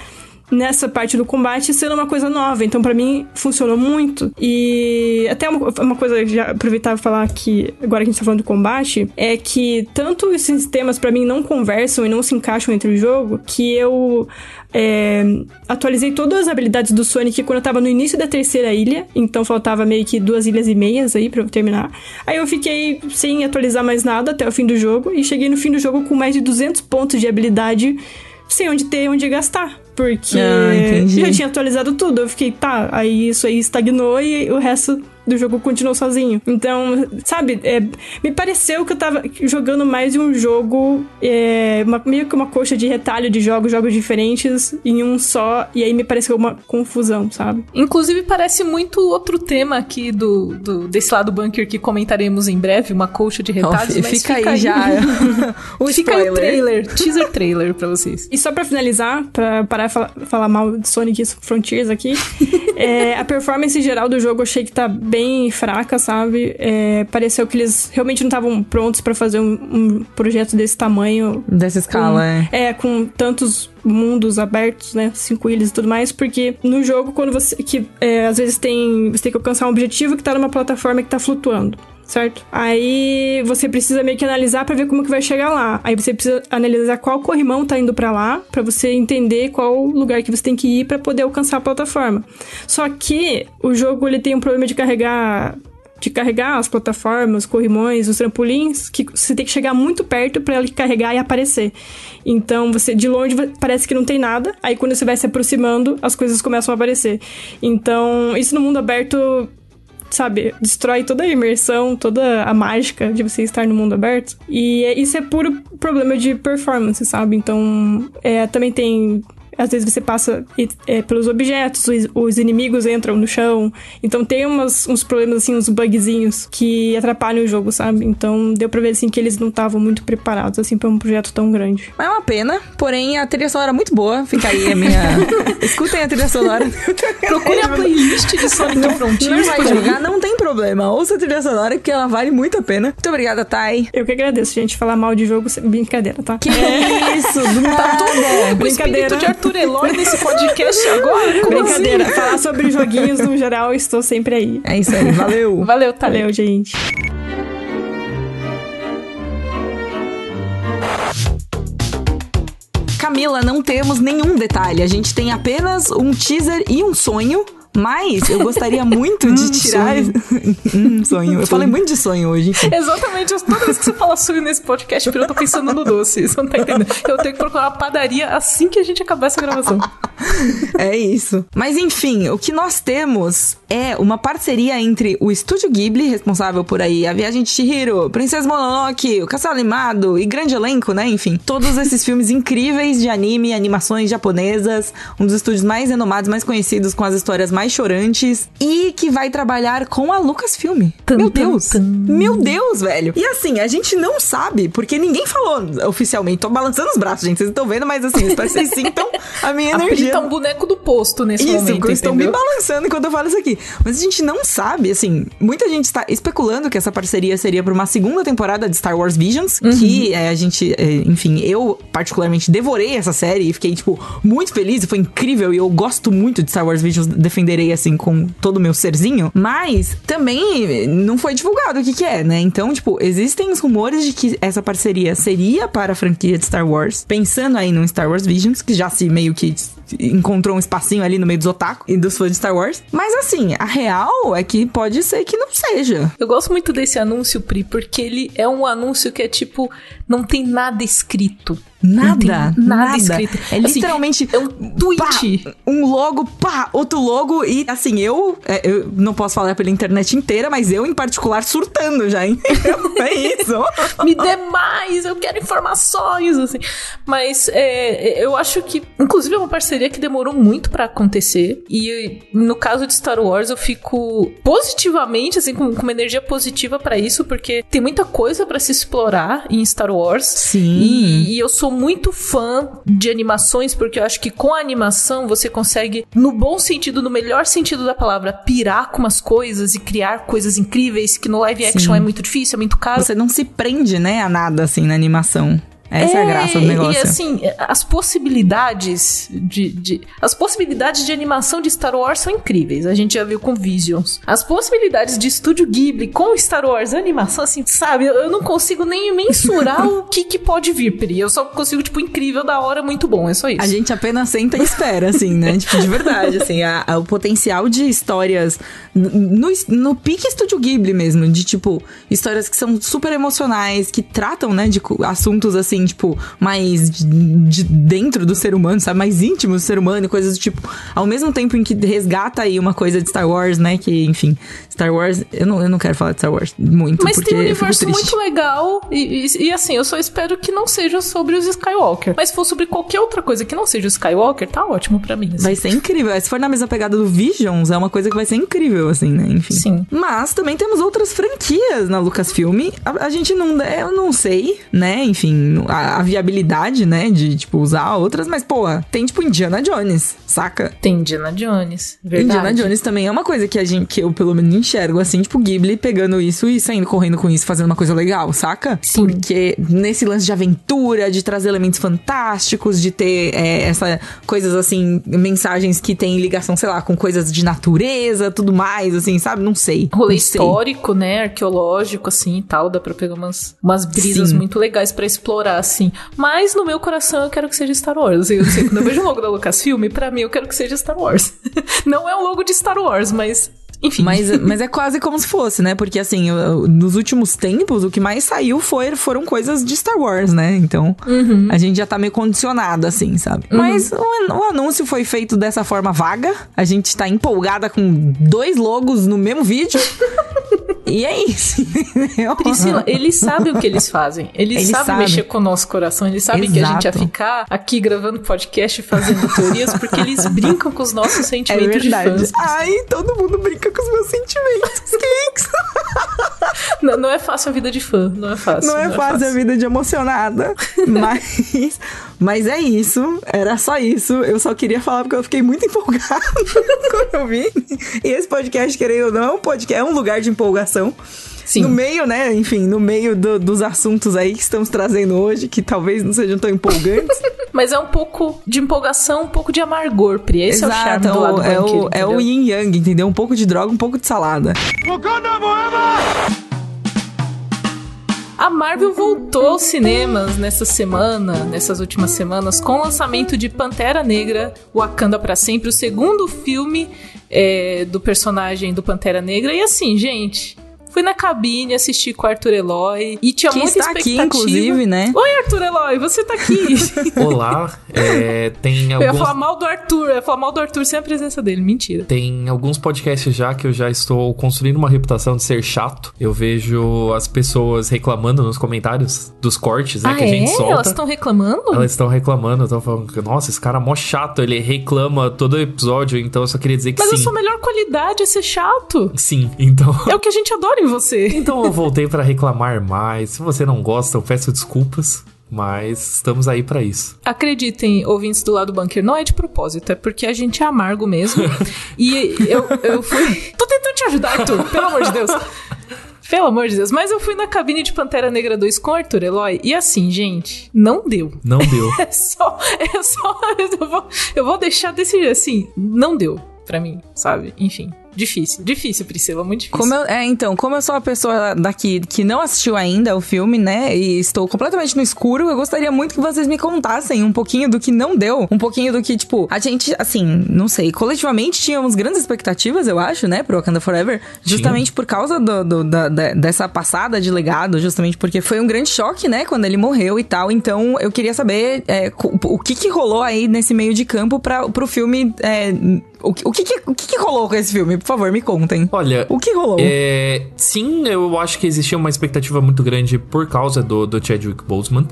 Nessa parte do combate sendo uma coisa nova. Então, pra mim, funcionou muito. E até uma, uma coisa, já aproveitar e falar que, agora que a gente tá falando do combate, é que tanto os sistemas pra mim não conversam e não se encaixam entre o jogo, que eu é, atualizei todas as habilidades do Sonic quando eu tava no início da terceira ilha, então faltava meio que duas ilhas e meias aí pra eu terminar. Aí eu fiquei sem atualizar mais nada até o fim do jogo e cheguei no fim do jogo com mais de 200 pontos de habilidade sem onde ter onde gastar. Porque Ah, já tinha atualizado tudo. Eu fiquei, tá, aí isso aí estagnou e o resto do jogo continuou sozinho. Então, sabe, é, me pareceu que eu tava jogando mais de um jogo, é, uma- meio que uma coxa de retalho de jogos, jogos diferentes em um só, e aí me pareceu uma confusão, sabe? Inclusive, parece muito outro tema aqui do, do- desse lado bunker que comentaremos em breve, uma colcha de Ó, retalhos. fi- mas fica, aí já o Fica aí o spoiler. trailer, teaser trailer pra vocês. E só pra finalizar, pra parar de falar, falar mal de Sonic Frontiers aqui, é, a performance geral do jogo eu achei que tá bem fraca, sabe? É, pareceu que eles realmente não estavam prontos pra fazer um, um projeto desse tamanho. Dessa escala, é. É, com tantos mundos abertos, né? Cinco ilhas e tudo mais, porque no jogo, quando você. que é, às vezes tem. Você tem que alcançar um objetivo que tá numa plataforma que tá flutuando. Certo? Aí você precisa meio que analisar pra ver como que vai chegar lá. Aí você precisa analisar qual corrimão tá indo pra lá, pra você entender qual lugar que você tem que ir pra poder alcançar a plataforma. Só que o jogo ele tem um problema de carregar de carregar as plataformas, corrimões, os trampolins, que você tem que chegar muito perto para ele carregar e aparecer. Então, você de longe parece que não tem nada, aí quando você vai se aproximando, as coisas começam a aparecer. Então, isso no mundo aberto sabe, destrói toda a imersão, toda a mágica de você estar no mundo aberto. E é, isso é puro problema de performance, sabe? Então, é, também tem às vezes você passa é, pelos objetos, os, os, inimigos entram no chão. Então tem umas, uns problemas, assim, uns bugzinhos que atrapalham o jogo, sabe? Então deu pra ver, assim, que eles não estavam muito preparados, assim, pra um projeto tão grande. É uma pena, porém a trilha sonora é muito boa. Fica aí a minha... Escutem a trilha sonora. Procure a playlist de Sonic Frontiers. Não vai jogar, não tem problema. Ouça a trilha sonora, porque ela vale muito a pena. Muito obrigada, Thay. Eu que agradeço, gente. Falar mal de jogo, brincadeira, tá? Que isso? Do tá tudo Brincadeira. de Arthur Eloy nesse podcast agora? Como Brincadeira. assim? Falar sobre joguinhos no geral, estou sempre aí. É isso aí. Valeu. Valeu, tá. Valeu, gente. Camila, não temos nenhum detalhe. A gente tem apenas um teaser e um sonho. Mas eu gostaria muito de tirar. Hum, sonho. Eu falei muito de sonho hoje. enfim. Exatamente. Toda vez que você fala sonho nesse podcast, eu tô pensando no doce. Você não tá entendendo. Eu tenho que procurar uma padaria assim que a gente acabar essa gravação. É isso. Mas enfim, o que nós temos é uma parceria entre o Estúdio Ghibli, responsável por aí A Viagem de Chihiro, Princesa Mononoke, O Castelo Animado e grande elenco, né? Enfim, todos esses filmes incríveis de anime, animações japonesas, um dos estúdios mais renomados, mais conhecidos, com as histórias mais chorantes e que vai trabalhar com a Lucasfilm. Tum, Meu tum, Deus! tum. Meu Deus, velho! E assim, a gente não sabe, porque ninguém falou oficialmente. Tô balançando os braços, gente, vocês estão vendo, mas assim, espero que vocês sintam a minha A energia. tá um boneco do posto nesse Isso, momento, eu estou me balançando enquanto eu falo isso aqui. Mas a gente não sabe, assim, muita gente está especulando que essa parceria seria para uma segunda temporada de Star Wars Visions, Uhum. que é, a gente, é, enfim, eu particularmente devorei essa série e fiquei, tipo, muito feliz, e foi incrível, e eu gosto muito de Star Wars Visions, defenderei, assim, com todo o meu serzinho, mas também não foi divulgado o que que é, né? Então, tipo, existem os rumores de que essa parceria seria para a franquia de Star Wars, pensando aí no Star Wars Visions, que já se meio que encontrou um espacinho ali no meio dos otaku e dos fãs de Star Wars. Mas assim, a real é que pode ser que não seja. Eu gosto muito desse anúncio, Pri, porque ele é um anúncio que é tipo, não tem nada escrito. Nada, nada, nada. escrito. É Assim, literalmente é um tweet. pá, um logo, pá, outro logo e assim, eu, é, eu não posso falar pela internet inteira, mas eu em particular surtando já, entendeu? É isso. Me dê mais, eu quero informações, assim. Mas é, eu acho que, inclusive, é uma parceria que demorou muito pra acontecer. E no caso de Star Wars, eu fico positivamente, assim, com, com uma energia positiva pra isso, porque tem muita coisa pra se explorar em Star Wars. Sim. E, e eu sou muito fã de animações, porque eu acho que com a animação você consegue, no bom sentido, no melhor sentido da palavra, pirar com umas coisas e criar coisas incríveis que no live action Sim. é muito difícil, é muito caro. Você não se prende, né, a nada assim na animação. Essa é, a graça do negócio. E assim, as possibilidades de, de- As possibilidades de animação de Star Wars são incríveis. A gente já viu com Visions. As possibilidades de estúdio Ghibli com Star Wars animação, assim, sabe? Eu, eu não consigo nem mensurar o que, que pode vir, Pri. Eu só consigo, tipo, incrível, da hora, muito bom. É só isso. A gente apenas senta e espera, assim, né? tipo, de verdade, assim, a- a- o potencial de histórias no, no pique Estúdio Ghibli mesmo, de, tipo, histórias que são super emocionais, que tratam, né, de assuntos, assim, tipo, mais de, de dentro do ser humano, sabe? Mais íntimos do ser humano e coisas do tipo, ao mesmo tempo em que resgata aí uma coisa de Star Wars, né, que, enfim, Star Wars, eu não, eu não quero falar de Star Wars muito, Mas porque tem um universo muito legal e, e- e, assim, eu só espero que não seja sobre os Skywalker. Mas se for sobre qualquer outra coisa que não seja o Skywalker, tá ótimo pra mim. assim. Vai ser incrível. Se for na mesma pegada do Visions, é uma coisa que vai ser incrível, assim, né? Enfim. Sim. Mas também temos outras franquias na Lucasfilm. A, a gente não. Eu não sei, né? Enfim, a, a viabilidade, né? De, tipo, usar outras, mas, pô, tem, tipo, Indiana Jones, saca? Tem Indiana Jones, verdade. Indiana Jones também é uma coisa que a gente, que eu pelo menos enxergo, assim, tipo, Ghibli pegando isso e saindo correndo com isso, fazendo uma coisa legal, saca? Sim. Porque nesse lance de aventura, de trazer elementos fantásticos, de ter é, essa coisas assim, mensagens que têm ligação, sei lá, com coisas de natureza, tudo mais, assim, sabe? Não sei. rolê não sei. histórico, né, arqueológico, assim, e tal, dá pra pegar umas, umas brisas Sim. muito legais pra explorar, assim. Mas no meu coração eu quero que seja Star Wars. Assim, eu sei, quando eu vejo o logo da Lucasfilm, pra mim eu quero que seja Star Wars. Não é um logo de Star Wars, mas Enfim. Mas, mas é quase como se fosse, né? Porque assim, nos últimos tempos, o que mais saiu foi, foram coisas de Star Wars, né? Então, a gente já tá meio condicionado, assim, sabe? Mas o, o anúncio foi feito dessa forma vaga. A gente tá empolgada com dois logos no mesmo vídeo. e é isso? Priscila, eles sabem o que eles fazem. Eles, Eles sabem sabem. mexer com o nosso coração. Eles sabem que a gente ia Exato. ficar aqui gravando podcast e fazendo teorias porque eles brincam com os nossos É sentimentos de verdade. fãs. Ai, todo mundo brinca com os meus sentimentos. Kicks. Não, não é fácil a vida de fã. Não é fácil. Não é fácil a vida de emocionada. Mas, mas é isso. Era só isso. Eu só queria falar porque eu fiquei muito empolgada quando eu vi. E esse podcast, querendo ou não, é um podcast, é um lugar de empolgação. Sim. No meio, né? Enfim, no meio do- dos assuntos aí que estamos trazendo hoje, que talvez não sejam tão empolgantes. Mas é um pouco de empolgação, um pouco de amargor, Pri. Esse é o charme do lado é, o, é o yin yang, entendeu? Um pouco de droga, um pouco de salada. A Marvel voltou aos cinemas nessa semana, nessas últimas semanas, com o lançamento de Pantera Negra, Wakanda pra Sempre, o segundo filme é, do personagem do Pantera Negra. E assim, gente, fui na cabine assistir com o Arthur Eloy e tinha Que muita está aqui, expectativa. inclusive, né? Oi, Arthur Eloy, você tá aqui. Olá, é, tem Eu ia falar alguns, mal do Arthur, eu ia falar mal do Arthur sem a presença dele. Mentira. tem alguns podcasts já que eu já estou construindo uma reputação de ser chato. Eu vejo as pessoas reclamando nos comentários dos cortes né, ah, que a gente é? solta. Elas estão reclamando? Elas estão reclamando, estão falando que, nossa, esse cara é mó chato, ele reclama todo episódio, então eu só queria dizer que Mas a sim. sua melhor qualidade é ser chato. Sim, então. É o que a gente adora em você. Então eu voltei pra reclamar mais. Se você não gosta, eu peço desculpas, mas estamos aí pra isso. Acreditem, ouvintes do lado bunker, não é de propósito, é porque a gente é amargo mesmo. e eu, eu fui. Tô tentando te ajudar, Arthur, pelo amor de Deus. Pelo amor de Deus. Mas eu fui na cabine de Pantera Negra 2 com Arthur Eloy e assim, gente, não deu. Não deu. É só. É só. Eu vou, eu vou deixar desse jeito assim. Não deu pra mim, sabe? Enfim. Difícil. Difícil, Priscila, muito difícil. Como eu, é, então, como eu sou uma pessoa daqui que não assistiu ainda o filme, né, e estou completamente no escuro, eu gostaria muito que vocês me contassem um pouquinho do que não deu, um pouquinho do que, tipo, a gente, assim, não sei, coletivamente tínhamos grandes expectativas, eu acho, né, pro Wakanda Forever, justamente por causa do, do- da- da- dessa passada de legado, justamente porque foi um grande choque, né, quando ele morreu e tal, então eu queria saber é, o que que rolou aí nesse meio de campo pra, pro filme, é, o, que- o, que, que, o que que rolou com esse filme? Por favor, me contem. Olha, O que rolou? É, sim, eu acho que existia uma expectativa muito grande por causa do, do Chadwick Boseman.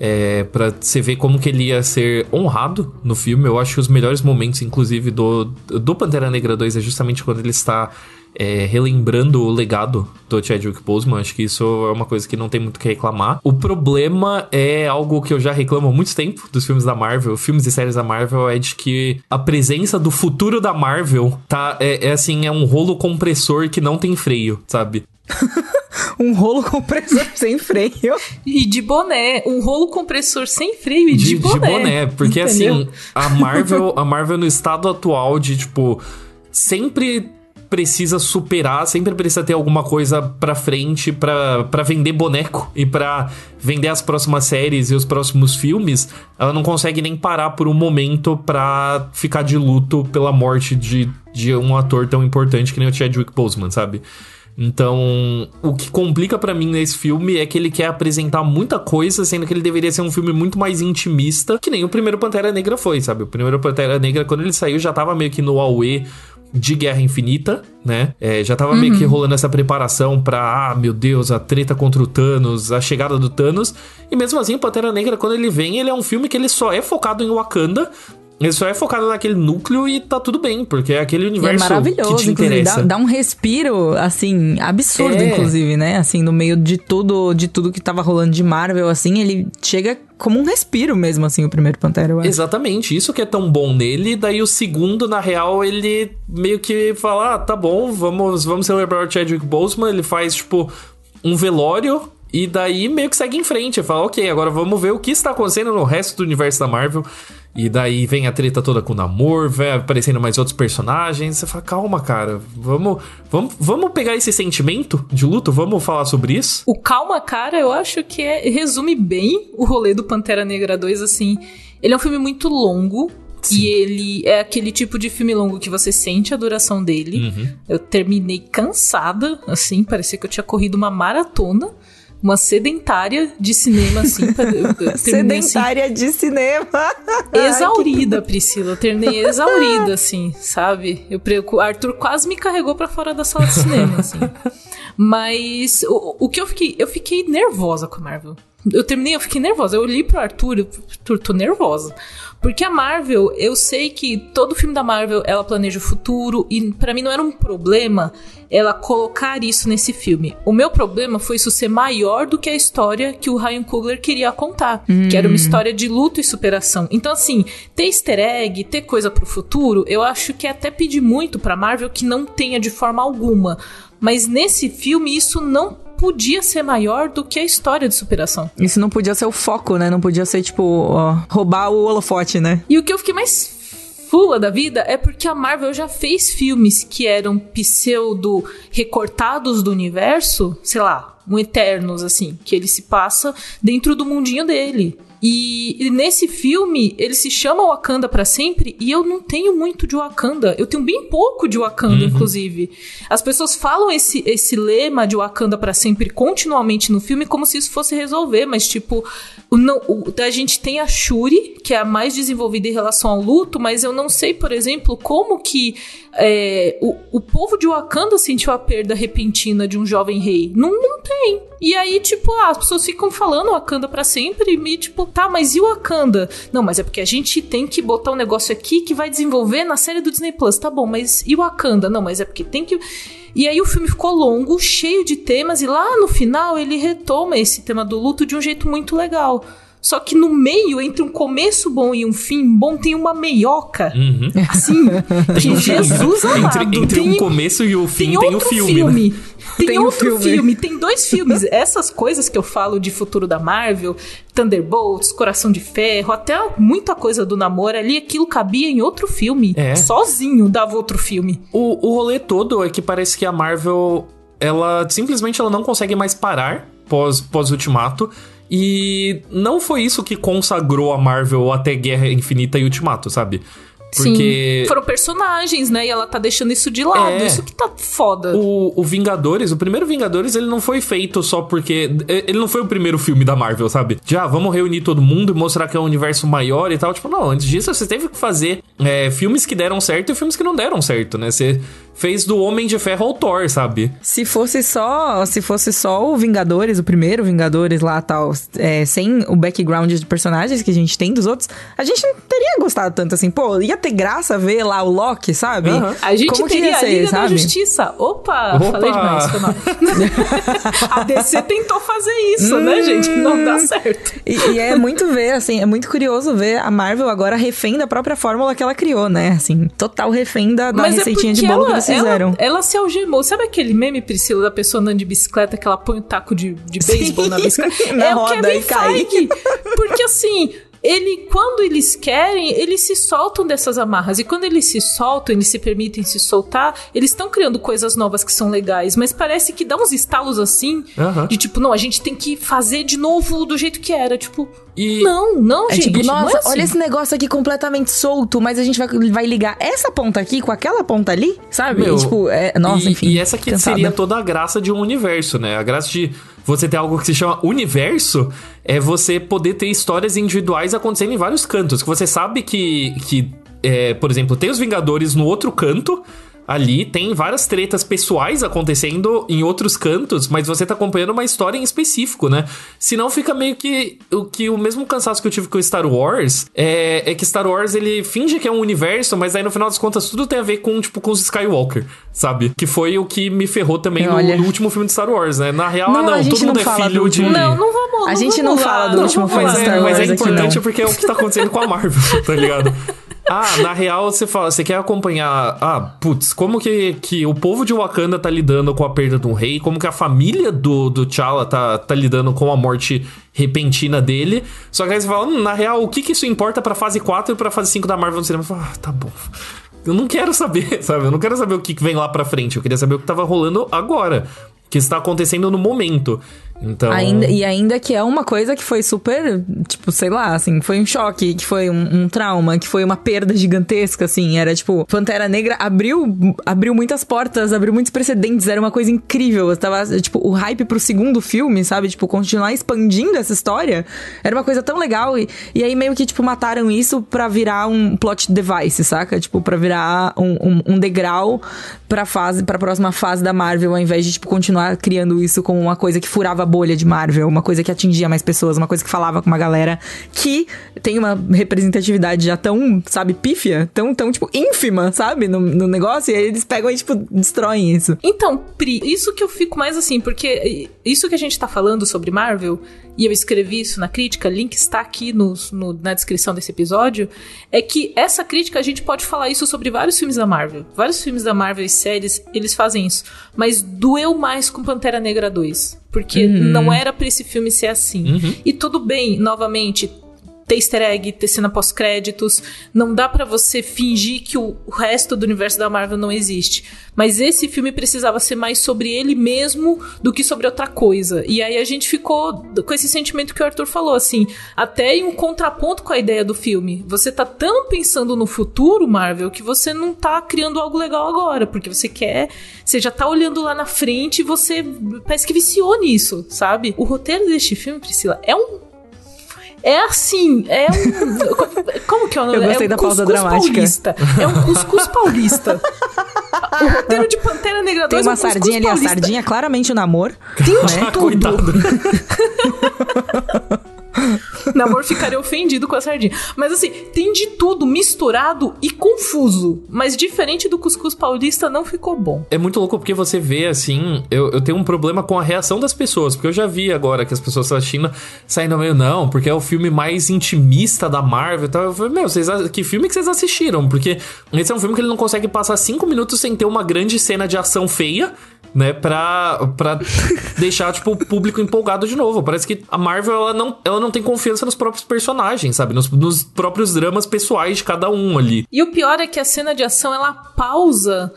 É, pra você ver como que ele ia ser honrado no filme. Eu acho que os melhores momentos, inclusive, do, do Pantera Negra 2 é justamente quando ele está é, relembrando o legado do Chadwick Boseman. Acho que isso é uma coisa que não tem muito o que reclamar. O problema é algo que eu já reclamo há muito tempo dos filmes da Marvel, filmes e séries da Marvel, é de que a presença do futuro da Marvel tá, é, é assim, é um rolo compressor que não tem freio, sabe? Um rolo compressor sem freio. E de boné. Um rolo compressor sem freio e de, de, de boné. boné. Porque Entendeu? assim, a Marvel, a Marvel no estado atual de, tipo, sempre precisa superar, sempre precisa ter alguma coisa pra frente pra vender boneco e pra vender as próximas séries e os próximos filmes, ela não consegue nem parar por um momento pra ficar de luto pela morte de, de um ator tão importante que nem o Chadwick Boseman, sabe? Então, o que complica pra mim nesse filme é que ele quer apresentar muita coisa, sendo que ele deveria ser um filme muito mais intimista, que nem o primeiro Pantera Negra foi, sabe? O primeiro Pantera Negra, quando ele saiu, já tava meio que no Aue de Guerra Infinita, né? É, já tava meio que rolando essa preparação pra, ah, meu Deus, a treta contra o Thanos, a chegada do Thanos. E mesmo assim, o Pantera Negra, quando ele vem, ele é um filme que ele só é focado em Wakanda. Ele só é focado naquele núcleo e tá tudo bem, porque é aquele E é universo que maravilhoso, te inclusive. Dá, interessa. dá um respiro, assim, absurdo, É. inclusive, né? Assim, no meio de tudo, de tudo que tava rolando de Marvel, assim, ele chega como um respiro mesmo, assim, o primeiro Pantera. Exatamente, isso que é tão bom nele. Daí o segundo, na real, ele meio que fala: ah, tá bom, vamos, vamos celebrar o Chadwick Boseman. Ele faz, tipo, um velório. E daí meio que segue em frente. Fala, ok, agora vamos ver o que está acontecendo no resto do universo da Marvel. E daí vem a treta toda com o Namor, vai aparecendo mais outros personagens. Você fala, calma, cara, vamos, vamos, vamos pegar esse sentimento de luto, vamos falar sobre isso. O Calma Cara, eu acho que é, resume bem o rolê do Pantera Negra 2, assim. Ele é um filme muito longo, E ele é aquele tipo de filme longo que você sente a duração dele. Eu terminei cansada, assim, parecia que eu tinha corrido uma maratona. Uma sedentária de cinema, assim. pra- assim, Sedentária de cinema. exaurida, Priscila. Eu terminei exaurida, assim, sabe? Eu, o Arthur quase me carregou pra fora da sala de cinema, assim. Mas o, o que eu fiquei. Eu fiquei nervosa com a Marvel. Eu terminei, eu fiquei nervosa. Eu olhei pro Arthur, eu Arthur, tô nervosa. Porque a Marvel, eu sei que todo filme da Marvel ela planeja o futuro e pra mim não era um problema ela colocar isso nesse filme. O meu problema foi isso ser maior do que a história que o Ryan Coogler queria contar, que era uma história de luto e superação. Então assim, ter easter egg, ter coisa pro futuro, eu acho que até pedir muito pra Marvel que não tenha de forma alguma. Mas nesse filme isso não podia ser maior do que a história de superação. Isso não podia ser o foco, né? Não podia ser, tipo, ó, roubar o holofote, né? E o que eu fiquei mais fula da vida é porque a Marvel já fez filmes que eram pseudo recortados do universo, sei lá, um Eternos, assim, que ele se passa dentro do mundinho dele. E, e nesse filme, ele se chama Wakanda pra sempre, e eu não tenho muito de Wakanda. Eu tenho bem pouco de Wakanda, inclusive. As pessoas falam esse, esse lema de Wakanda pra sempre continuamente no filme como se isso fosse resolver, mas tipo, não, o- a gente tem a Shuri, que é a mais desenvolvida em relação ao luto, mas eu não sei, por exemplo, como que é, o, o povo de Wakanda sentiu a perda repentina de um jovem rei. Não, não tem. E aí, tipo, ah, as pessoas ficam falando Wakanda pra sempre e, tipo, tá, mas e Wakanda? Não, mas é porque a gente tem que botar um negócio aqui que vai desenvolver na série do Disney Plus. Tá bom, mas e Wakanda? Não, mas é porque tem que. E aí o filme ficou longo, cheio de temas, e lá no final ele retoma esse tema do luto de um jeito muito legal. Só que no meio, entre um começo bom e um fim bom, tem uma meioca. Uhum. Assim, que Jesus amado. Entre, entre tem, um começo e o fim tem tem, o outro filme, né? Tem, Tem outro filme. filme. tem dois filmes. Essas coisas que eu falo de futuro da Marvel, Thunderbolts, Coração de Ferro, até muita coisa do namoro ali, aquilo cabia em outro filme. É. Sozinho dava outro filme. O, o rolê todo é que parece que a Marvel, ela simplesmente ela não consegue mais parar pós, pós Ultimato. E não foi isso que consagrou a Marvel até Guerra Infinita e Ultimato, sabe? Porque Sim. Foram personagens, né? E ela tá deixando isso de lado. É. Isso que tá foda. o, o Vingadores, o primeiro Vingadores, ele não foi feito só porque. Ele não foi o primeiro filme da Marvel, sabe? Já, vamos reunir todo mundo e mostrar que é um universo maior e tal. Tipo, não, antes disso você teve que fazer é, filmes que deram certo e filmes que não deram certo, né? Você fez do Homem de Ferro ao Thor, sabe? Se fosse só, se fosse só o Vingadores, o primeiro Vingadores lá tal, é, sem o background de personagens que a gente tem dos outros, a gente não teria gostado tanto assim. Pô, ia ter graça ver lá o Loki, sabe? Aham. A gente Como que teria ia a ser, Liga da sabe? Justiça. Opa, Opa! falei demais, foi mal. a DC tentou fazer isso, Hum. né, gente? Não dá certo. E, e é muito ver, assim, é muito curioso ver a Marvel agora refém da própria fórmula que ela criou, né? Assim, total refém da, da é receitinha porque de bolo ela, que fizeram. Ela, ela se algemou. Sabe aquele meme, Priscila, da pessoa andando de bicicleta que ela põe o taco de, de beisebol na bicicleta? na é o roda Kevin e cai. Feige. Porque assim... Ele, quando eles querem, eles se soltam dessas amarras. E quando eles se soltam, eles se permitem se soltar, eles estão criando coisas novas que são legais. Mas parece que dá uns estalos assim, de tipo, não, a gente tem que fazer de novo do jeito que era. Tipo, E- não, não, É gente. tipo, não nossa, é assim. olha esse negócio aqui completamente solto, mas a gente vai, vai ligar essa ponta aqui com aquela ponta ali, sabe? Meu, e, tipo, é, nossa, e, enfim. E essa aqui cansada. seria toda a graça de um universo, né? A graça de você ter algo que se chama universo é você poder ter histórias individuais acontecendo em vários cantos. Que você sabe que, que é, por exemplo, tem os Vingadores no outro canto. Ali tem várias tretas pessoais acontecendo em outros cantos, mas você tá acompanhando uma história em específico, né? Senão fica meio que o que o mesmo cansaço que eu tive com Star Wars é, é que Star Wars ele finge que é um universo, mas aí no final das contas tudo tem a ver com tipo com os Skywalker, sabe? Que foi o que me ferrou também no, no último filme de Star Wars, né? Na real, Não, ah, não, a gente todo mundo não é fala filho do de último- Não, não vamos. A gente não fala do último filme lá. de mas, Star é, mas é Wars aqui, importante porque é o que tá acontecendo com a Marvel, tá ligado? Ah, na real, você fala, você quer acompanhar. Ah, putz, como que, que o povo de Wakanda tá lidando com a perda de um rei, como que a família do, do T'Challa tá, tá lidando com a morte repentina dele. Só que aí você fala, hum, na real, o que que isso importa pra fase 4 e pra fase 5 da Marvel no cinema? Fala, ah, tá bom. Eu não quero saber, sabe? Eu não quero saber o que que vem lá pra frente. Eu queria saber o que tava rolando agora. O que está acontecendo no momento. Então. Ainda, e ainda que é uma coisa que foi super, tipo, sei lá, assim, foi um choque, que foi um, um trauma, que foi uma perda gigantesca, assim. Era tipo, Pantera Negra abriu, abriu muitas portas, abriu muitos precedentes, era uma coisa incrível. Tava, tipo, o hype pro segundo filme, sabe? Tipo, continuar expandindo essa história era uma coisa tão legal. E, e aí meio que, tipo, mataram isso pra virar um plot device, saca? Tipo, pra virar um, um, um degrau pra fase, pra próxima fase da Marvel, ao invés de, tipo, continuar criando isso como uma coisa que furava bolha de Marvel, uma coisa que atingia mais pessoas, uma coisa que falava com uma galera que tem uma representatividade já tão, sabe, pífia, tão, tão tipo, ínfima, sabe, no, no negócio, e aí eles pegam e, tipo, destroem isso. Então, Pri, isso que eu fico mais assim, porque isso que a gente tá falando sobre Marvel, e eu escrevi isso na crítica, link está aqui no, no, na descrição desse episódio, é que essa crítica a gente pode falar isso sobre vários filmes da Marvel. Vários filmes da Marvel e séries, eles fazem isso. Mas doeu mais com Pantera Negra 2. Porque não era pra esse filme ser assim. E tudo bem, novamente, ter easter egg, ter cena pós-créditos. Não dá pra você fingir que o o resto do universo da Marvel não existe. Mas esse filme precisava ser mais sobre ele mesmo do que sobre outra coisa. E aí a gente ficou com esse sentimento que o Arthur falou, assim, até em um contraponto com a ideia do filme. Você tá tão pensando no futuro, Marvel, que você não tá criando algo legal agora, porque você quer, você já tá olhando lá na frente e você parece que viciou nisso, sabe? O roteiro deste filme, Priscila, é um é assim, é um. Como que é o nome? Eu gostei é um da pausa cuscuz dramática. Paulista. É um cuscuz paulista. O roteiro de Pantera Negra 2 Tem é um uma cuscuz sardinha ali, a paulista. sardinha, claramente o namoro. Tem de né? tudo. Coitado. Namor ficaria ofendido com a sardinha. Mas assim, tem de tudo misturado e confuso. Mas diferente do cuscuz paulista, não ficou bom. É muito louco porque você vê, assim, eu, eu tenho um problema com a reação das pessoas, porque eu já vi agora que as pessoas estão assistindo saindo meio, não, porque é o filme mais intimista da Marvel e tal. Eu falei, meu, vocês, que filme que vocês assistiram? Porque esse é um filme que ele não consegue passar cinco minutos sem ter uma grande cena de ação feia, né, pra, pra deixar, tipo, o público empolgado de novo. Parece que a Marvel, ela não, ela não tem confiança nos próprios personagens, sabe? Nos, nos próprios dramas pessoais de cada um ali. E o pior é que a cena de ação ela pausa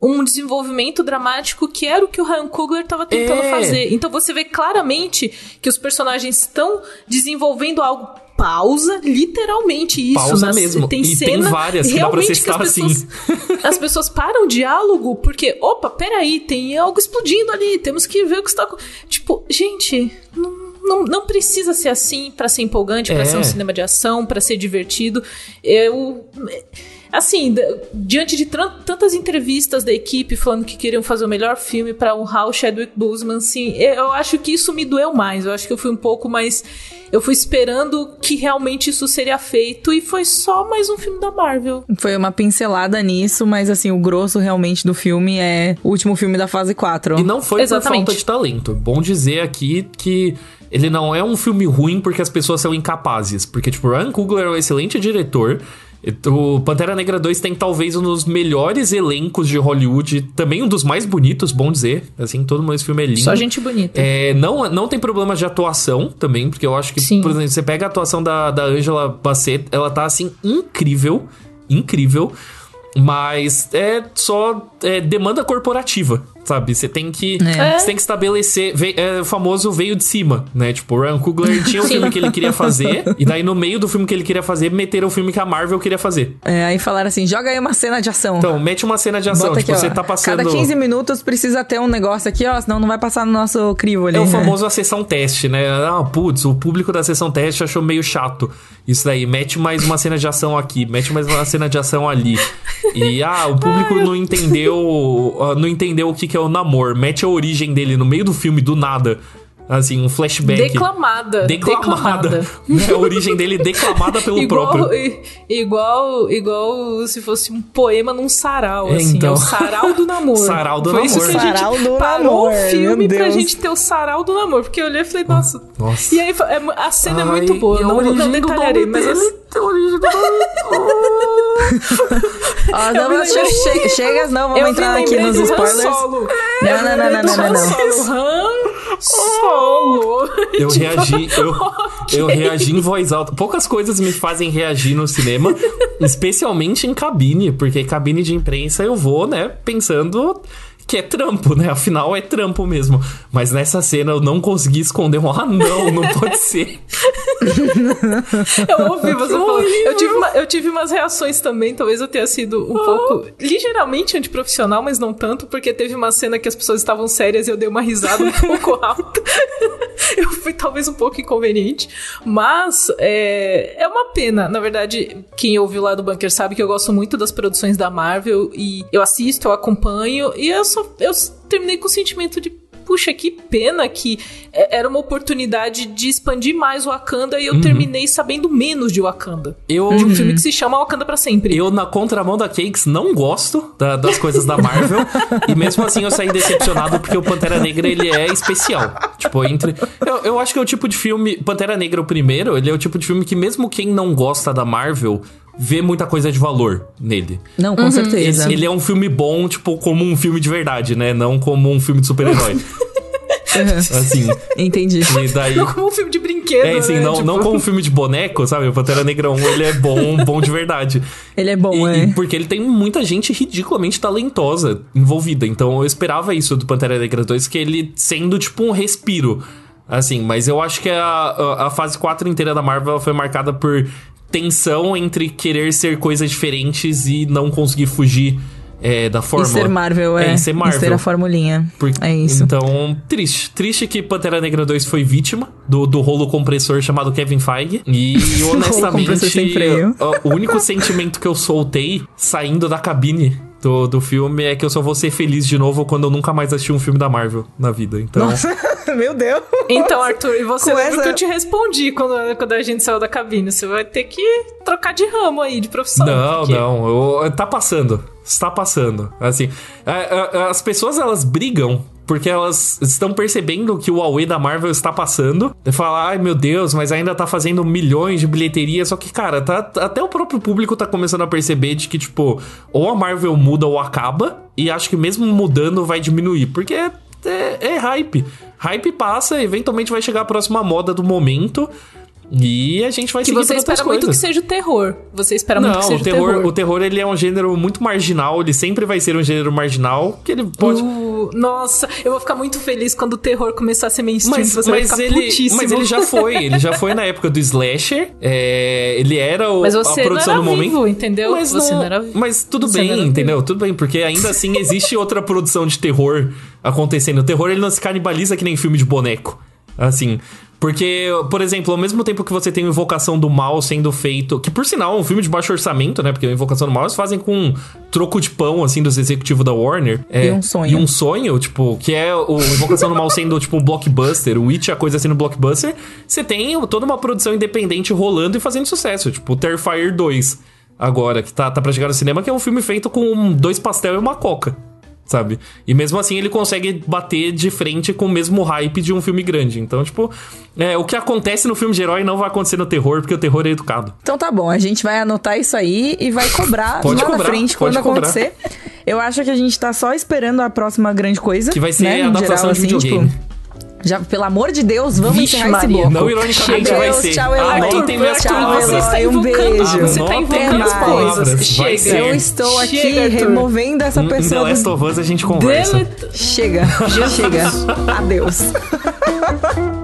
um desenvolvimento dramático que era o que o Ryan Coogler estava tentando É. fazer. Então você vê claramente que os personagens estão desenvolvendo algo pausa, literalmente isso. Pausa nas- mesmo. Tem E tem cena várias que dá pra realmente você que as assim. pessoas, as pessoas param o diálogo porque, opa, peraí, tem algo explodindo ali, temos que ver o que está... acon-" Tipo, gente, não, não, não precisa ser assim pra ser empolgante, pra É. ser um cinema de ação, pra ser divertido. Eu... Assim, diante de tantas entrevistas da equipe falando que queriam fazer o melhor filme pra honrar o Chadwick Boseman, assim, eu acho que isso me doeu mais. Eu acho que eu fui um pouco mais. Eu fui esperando que realmente isso seria feito e foi só mais um filme da Marvel. Foi uma pincelada nisso, mas assim, o grosso realmente do filme é o último filme da fase 4. E não foi Exatamente. por falta de talento. Bom dizer aqui que ele não é um filme ruim porque as pessoas são incapazes. Porque, tipo, Ryan Coogler é um excelente diretor. O Pantera Negra 2 tem talvez um dos melhores elencos de Hollywood, também um dos mais bonitos, bom dizer. Assim, todo mundo esse filme é lindo. Só gente bonita. É, não, não tem problema de atuação também, porque eu acho que, Sim. por exemplo, você pega a atuação da, da Angela Bassett, ela tá assim, incrível, incrível, mas é só é, demanda corporativa, sabe? Você tem que, É. você tem que estabelecer, é, o famoso veio de cima, né? Tipo, o Ryan Coogler tinha o filme que ele queria fazer, e daí no meio do filme que ele queria fazer, meteram o filme que a Marvel queria fazer. É, aí falaram assim: joga aí uma cena de ação. Então, mete uma cena de ação, Bota tipo, aqui, você ó. tá passando... Cada 15 minutos precisa ter um negócio aqui, ó, senão não vai passar no nosso crivo ali. É o famoso a sessão teste, né? Ah, putz, o público da sessão teste achou meio chato. Isso daí, mete mais uma cena de ação aqui, mete mais uma cena de ação ali. E, ah, o público não entendeu ah, não entendeu o que, que é o namoro. Mete a origem dele no meio do filme, do nada. Assim, um flashback. Declamada. Declamada. É a origem dele declamada pelo igual, próprio. igual, igual se fosse um poema num sarau, É, assim. então. É o sarau do namoro. Sarau do Foi isso namoro. que a gente Sarau do parou namoro, o filme pra gente ter o sarau do namoro. Porque eu olhei e falei, nossa. Nossa. E aí, é a cena é Ai, muito boa. Não, origem não do detalharei, mas... dele, a origem do. Ó, não, me mas lembrei- che- chega, não, vamos eu entrar aqui nos spoilers. Solo. Não, não, não, não, não, Han não. Solo. Eu reagi, eu, ok. eu reagi em voz alta. Poucas coisas me fazem reagir no cinema, especialmente em cabine, porque cabine de imprensa eu vou, né, pensando que é trampo, né? Afinal, é trampo mesmo. Mas nessa cena eu não consegui esconder um, ah, não, não pode ser. Eu ouvi você falando. Eu tive, uma- eu tive umas reações também, talvez eu tenha sido um pouco ligeiramente antiprofissional, mas não tanto, porque teve uma cena que as pessoas estavam sérias e eu dei uma risada um pouco alta. eu fui talvez um pouco inconveniente, mas é, é uma pena. Na verdade, quem ouviu lá do Bunker sabe que eu gosto muito das produções da Marvel e eu assisto, eu acompanho e eu só eu terminei com o sentimento de Puxa, que pena que é, era uma oportunidade de expandir mais o Wakanda e eu terminei sabendo menos de Wakanda. Eu, De um filme que se chama Wakanda pra sempre. eu, na contramão da Cakes, não gosto da- das coisas da Marvel. e mesmo assim eu saí decepcionado porque o Pantera Negra, ele é especial. Tipo, entre... Eu, eu acho que é o tipo de filme... Pantera Negra, o primeiro, ele é o tipo de filme que mesmo quem não gosta da Marvel... Vê muita coisa de valor nele. Não, com certeza. Ele, ele é um filme bom, tipo, como um filme de verdade, né? Não como um filme de super-herói. Uhum. assim. Entendi. E daí. Não como um filme de brinquedo, É, assim, né? não, Tipo, não como um filme de boneco, sabe? O Pantera Negra 1, ele é bom, bom de verdade. Ele é bom, E, é. e porque ele tem muita gente ridiculamente talentosa envolvida. Então eu esperava isso do Pantera Negra 2, que ele sendo tipo um respiro. Assim, mas eu acho que a, a, a fase 4 inteira da Marvel foi marcada por tensão entre querer ser coisas diferentes e não conseguir fugir é, da E fórmula. ser Marvel, é. É, e ser Marvel. E ser a formulinha. Por- É isso. Então, triste. Triste que Pantera Negra 2 foi vítima do, do rolo compressor chamado Kevin Feige. E honestamente, o, o único sentimento que eu soltei saindo da cabine do, do filme é que eu só vou ser feliz de novo quando eu nunca mais assistir um filme da Marvel na vida. Então, Meu Deus. Então, Arthur, e você Com lembra essa- que eu te respondi quando, quando a gente saiu da cabine? Você vai ter que trocar de ramo aí, de profissão. Não, porque- não. eu- tá passando. Está passando. Assim, a- a- as pessoas elas brigam porque elas estão percebendo que o Huawei da Marvel está passando. E fala, ai meu Deus, mas ainda tá fazendo milhões de bilheteria. Só que, cara, tá, até o próprio público tá começando a perceber de que, tipo, ou a Marvel muda ou acaba. E acho que mesmo mudando vai diminuir. Porque é, é- é hype. Hype passa, eventualmente vai chegar a próxima moda do momento. E a gente vai Que seguir você espera muito que coisas. seja o terror. Você espera muito que Não, seja o terror, o terror ele é um gênero muito marginal, ele sempre vai ser um gênero marginal, que ele pode Uh, nossa, eu vou ficar muito feliz quando o terror começar a ser mainstream. mas, você vai mas ficar ele, putíssimo. mas ele já foi, ele já foi na época do slasher. é, ele era o, Mas a você produção não era momento. vivo, entendeu? Mas, Você não, não era- mas tudo você não bem, entendeu? Tudo bem, porque ainda assim existe outra produção de terror acontecendo. O terror ele não se canibaliza que nem filme de boneco. Assim, porque, por exemplo, ao mesmo tempo que você tem o Invocação do Mal sendo feito, que por sinal é um filme de baixo orçamento, né? Porque o Invocação do Mal eles fazem com um troco de pão, assim, dos executivos da Warner. É, E um sonho. E um sonho, tipo, que é o Invocação do Mal sendo, tipo, um blockbuster, o Witch, a coisa sendo blockbuster. Você tem toda uma produção independente rolando e fazendo sucesso, tipo, o Terrifier 2, agora, que tá, tá pra chegar no cinema, que é um filme feito com dois pastel e uma coca. Sabe? E mesmo assim ele consegue bater de frente com o mesmo hype de um filme grande. Então, tipo, é, o que acontece no filme de herói não vai acontecer no terror, porque o terror é educado. Então tá bom, a gente vai anotar isso aí e vai cobrar Pode lá cobrar, na frente quando cobrar. acontecer. Eu acho que a gente tá só esperando a próxima grande coisa. Que vai ser né, a adaptação de assim, videogame. tipo, já, pelo amor de Deus, vamos Vixe, encerrar esse Maria. bloco. Não ironicamente Tchau, vai Deus, ser. Tchau, Eloy. Anotem minhas Tchau, palavras. Você está Eloy. Um invocando, beijo. você está invocando as palavras. coisas. Chega. Eu estou aqui Chega, Arthur. removendo essa pessoa. Last Do... of Us a gente conversa. Chega, chega. Adeus.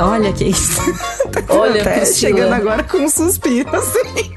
Olha que isso. Olha, Até Priscila. chegando agora com um suspiro, assim.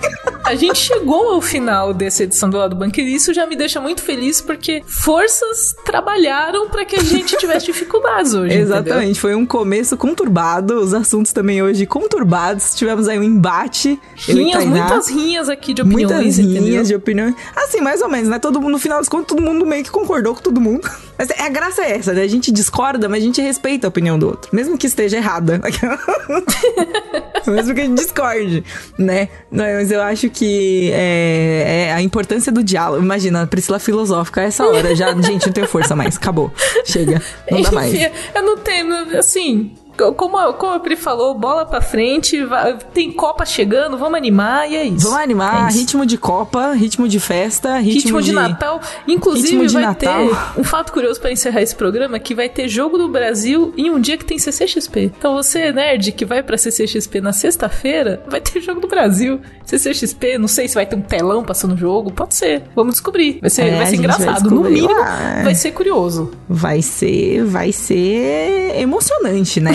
A gente chegou ao final dessa edição do Lado Bunker e isso já me deixa muito feliz porque forças trabalharam pra que a gente tivesse dificuldades hoje. entendeu? Exatamente, foi um começo conturbado, os assuntos também hoje conturbados. Tivemos aí um embate. Rinhas, Tainá. muitas rinhas aqui de opiniões, Muitas entendeu? linhas de opinião. Assim, mais ou menos, né? Todo mundo, no final das contas, todo mundo meio que concordou com todo mundo. Mas a graça é essa, né? A gente discorda, mas a gente respeita a opinião do outro. Mesmo que esteja errada. mesmo que a gente discorde, né? Mas eu acho que é, é a importância do diálogo. Imagina, a Priscila filosófica a essa hora. Já, gente, não tenho força mais. Acabou. Chega. Não dá mais. Eu não tenho, assim, Como, a- como a Pri falou, bola pra frente, vai- tem Copa chegando, vamos animar e é isso. Vamos animar, É isso. ritmo de Copa, ritmo de festa, ritmo, Ritmo de, Natal. Inclusive, de vai Natal. ter um fato curioso pra encerrar esse programa: que vai ter jogo do Brasil em um dia que tem CCXP. Então, você, nerd, que vai pra CCXP na sexta-feira, vai ter jogo do Brasil. CCXP, não sei se vai ter um telão passando o jogo. Pode ser. Vamos descobrir. Vai ser, É, vai ser gente vai engraçado. no mínimo, lá. vai ser curioso. Vai ser, vai ser emocionante, né?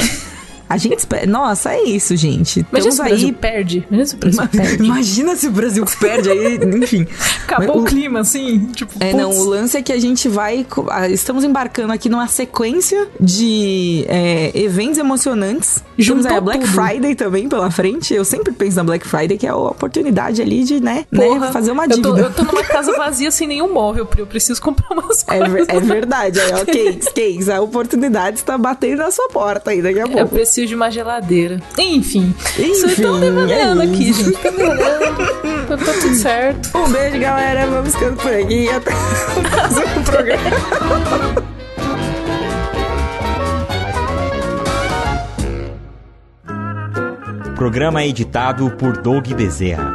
A gente espera. Nossa, é isso, gente. Imagina Estamos se o Brasil aí. perde. Imagina se o Brasil perde. Imagina se o Brasil perde aí, enfim. Acabou Mas o clima, assim. Tipo, É, putz. não, o lance é que a gente vai. Estamos embarcando aqui numa sequência de é, eventos emocionantes. Temos aí a Juntou Black tudo. Friday também pela frente. Eu sempre penso na Black Friday, que é a oportunidade ali de, né, Porra, né fazer uma eu dívida. tô, eu tô numa casa vazia sem nenhum móvel. Eu preciso comprar umas É, coisas. ver- é verdade, aí, ó, Cakes, a oportunidade está batendo na sua porta aí daqui a Eu pouco. Preciso de uma geladeira. Enfim. Enfim, Vocês estão devaneando é aqui, isso. gente. Tá devaneando. tá, tá tudo certo. Um beijo, galera. Vamos ficando por aqui até o próximo programa. Programa editado por Doug Bezerra.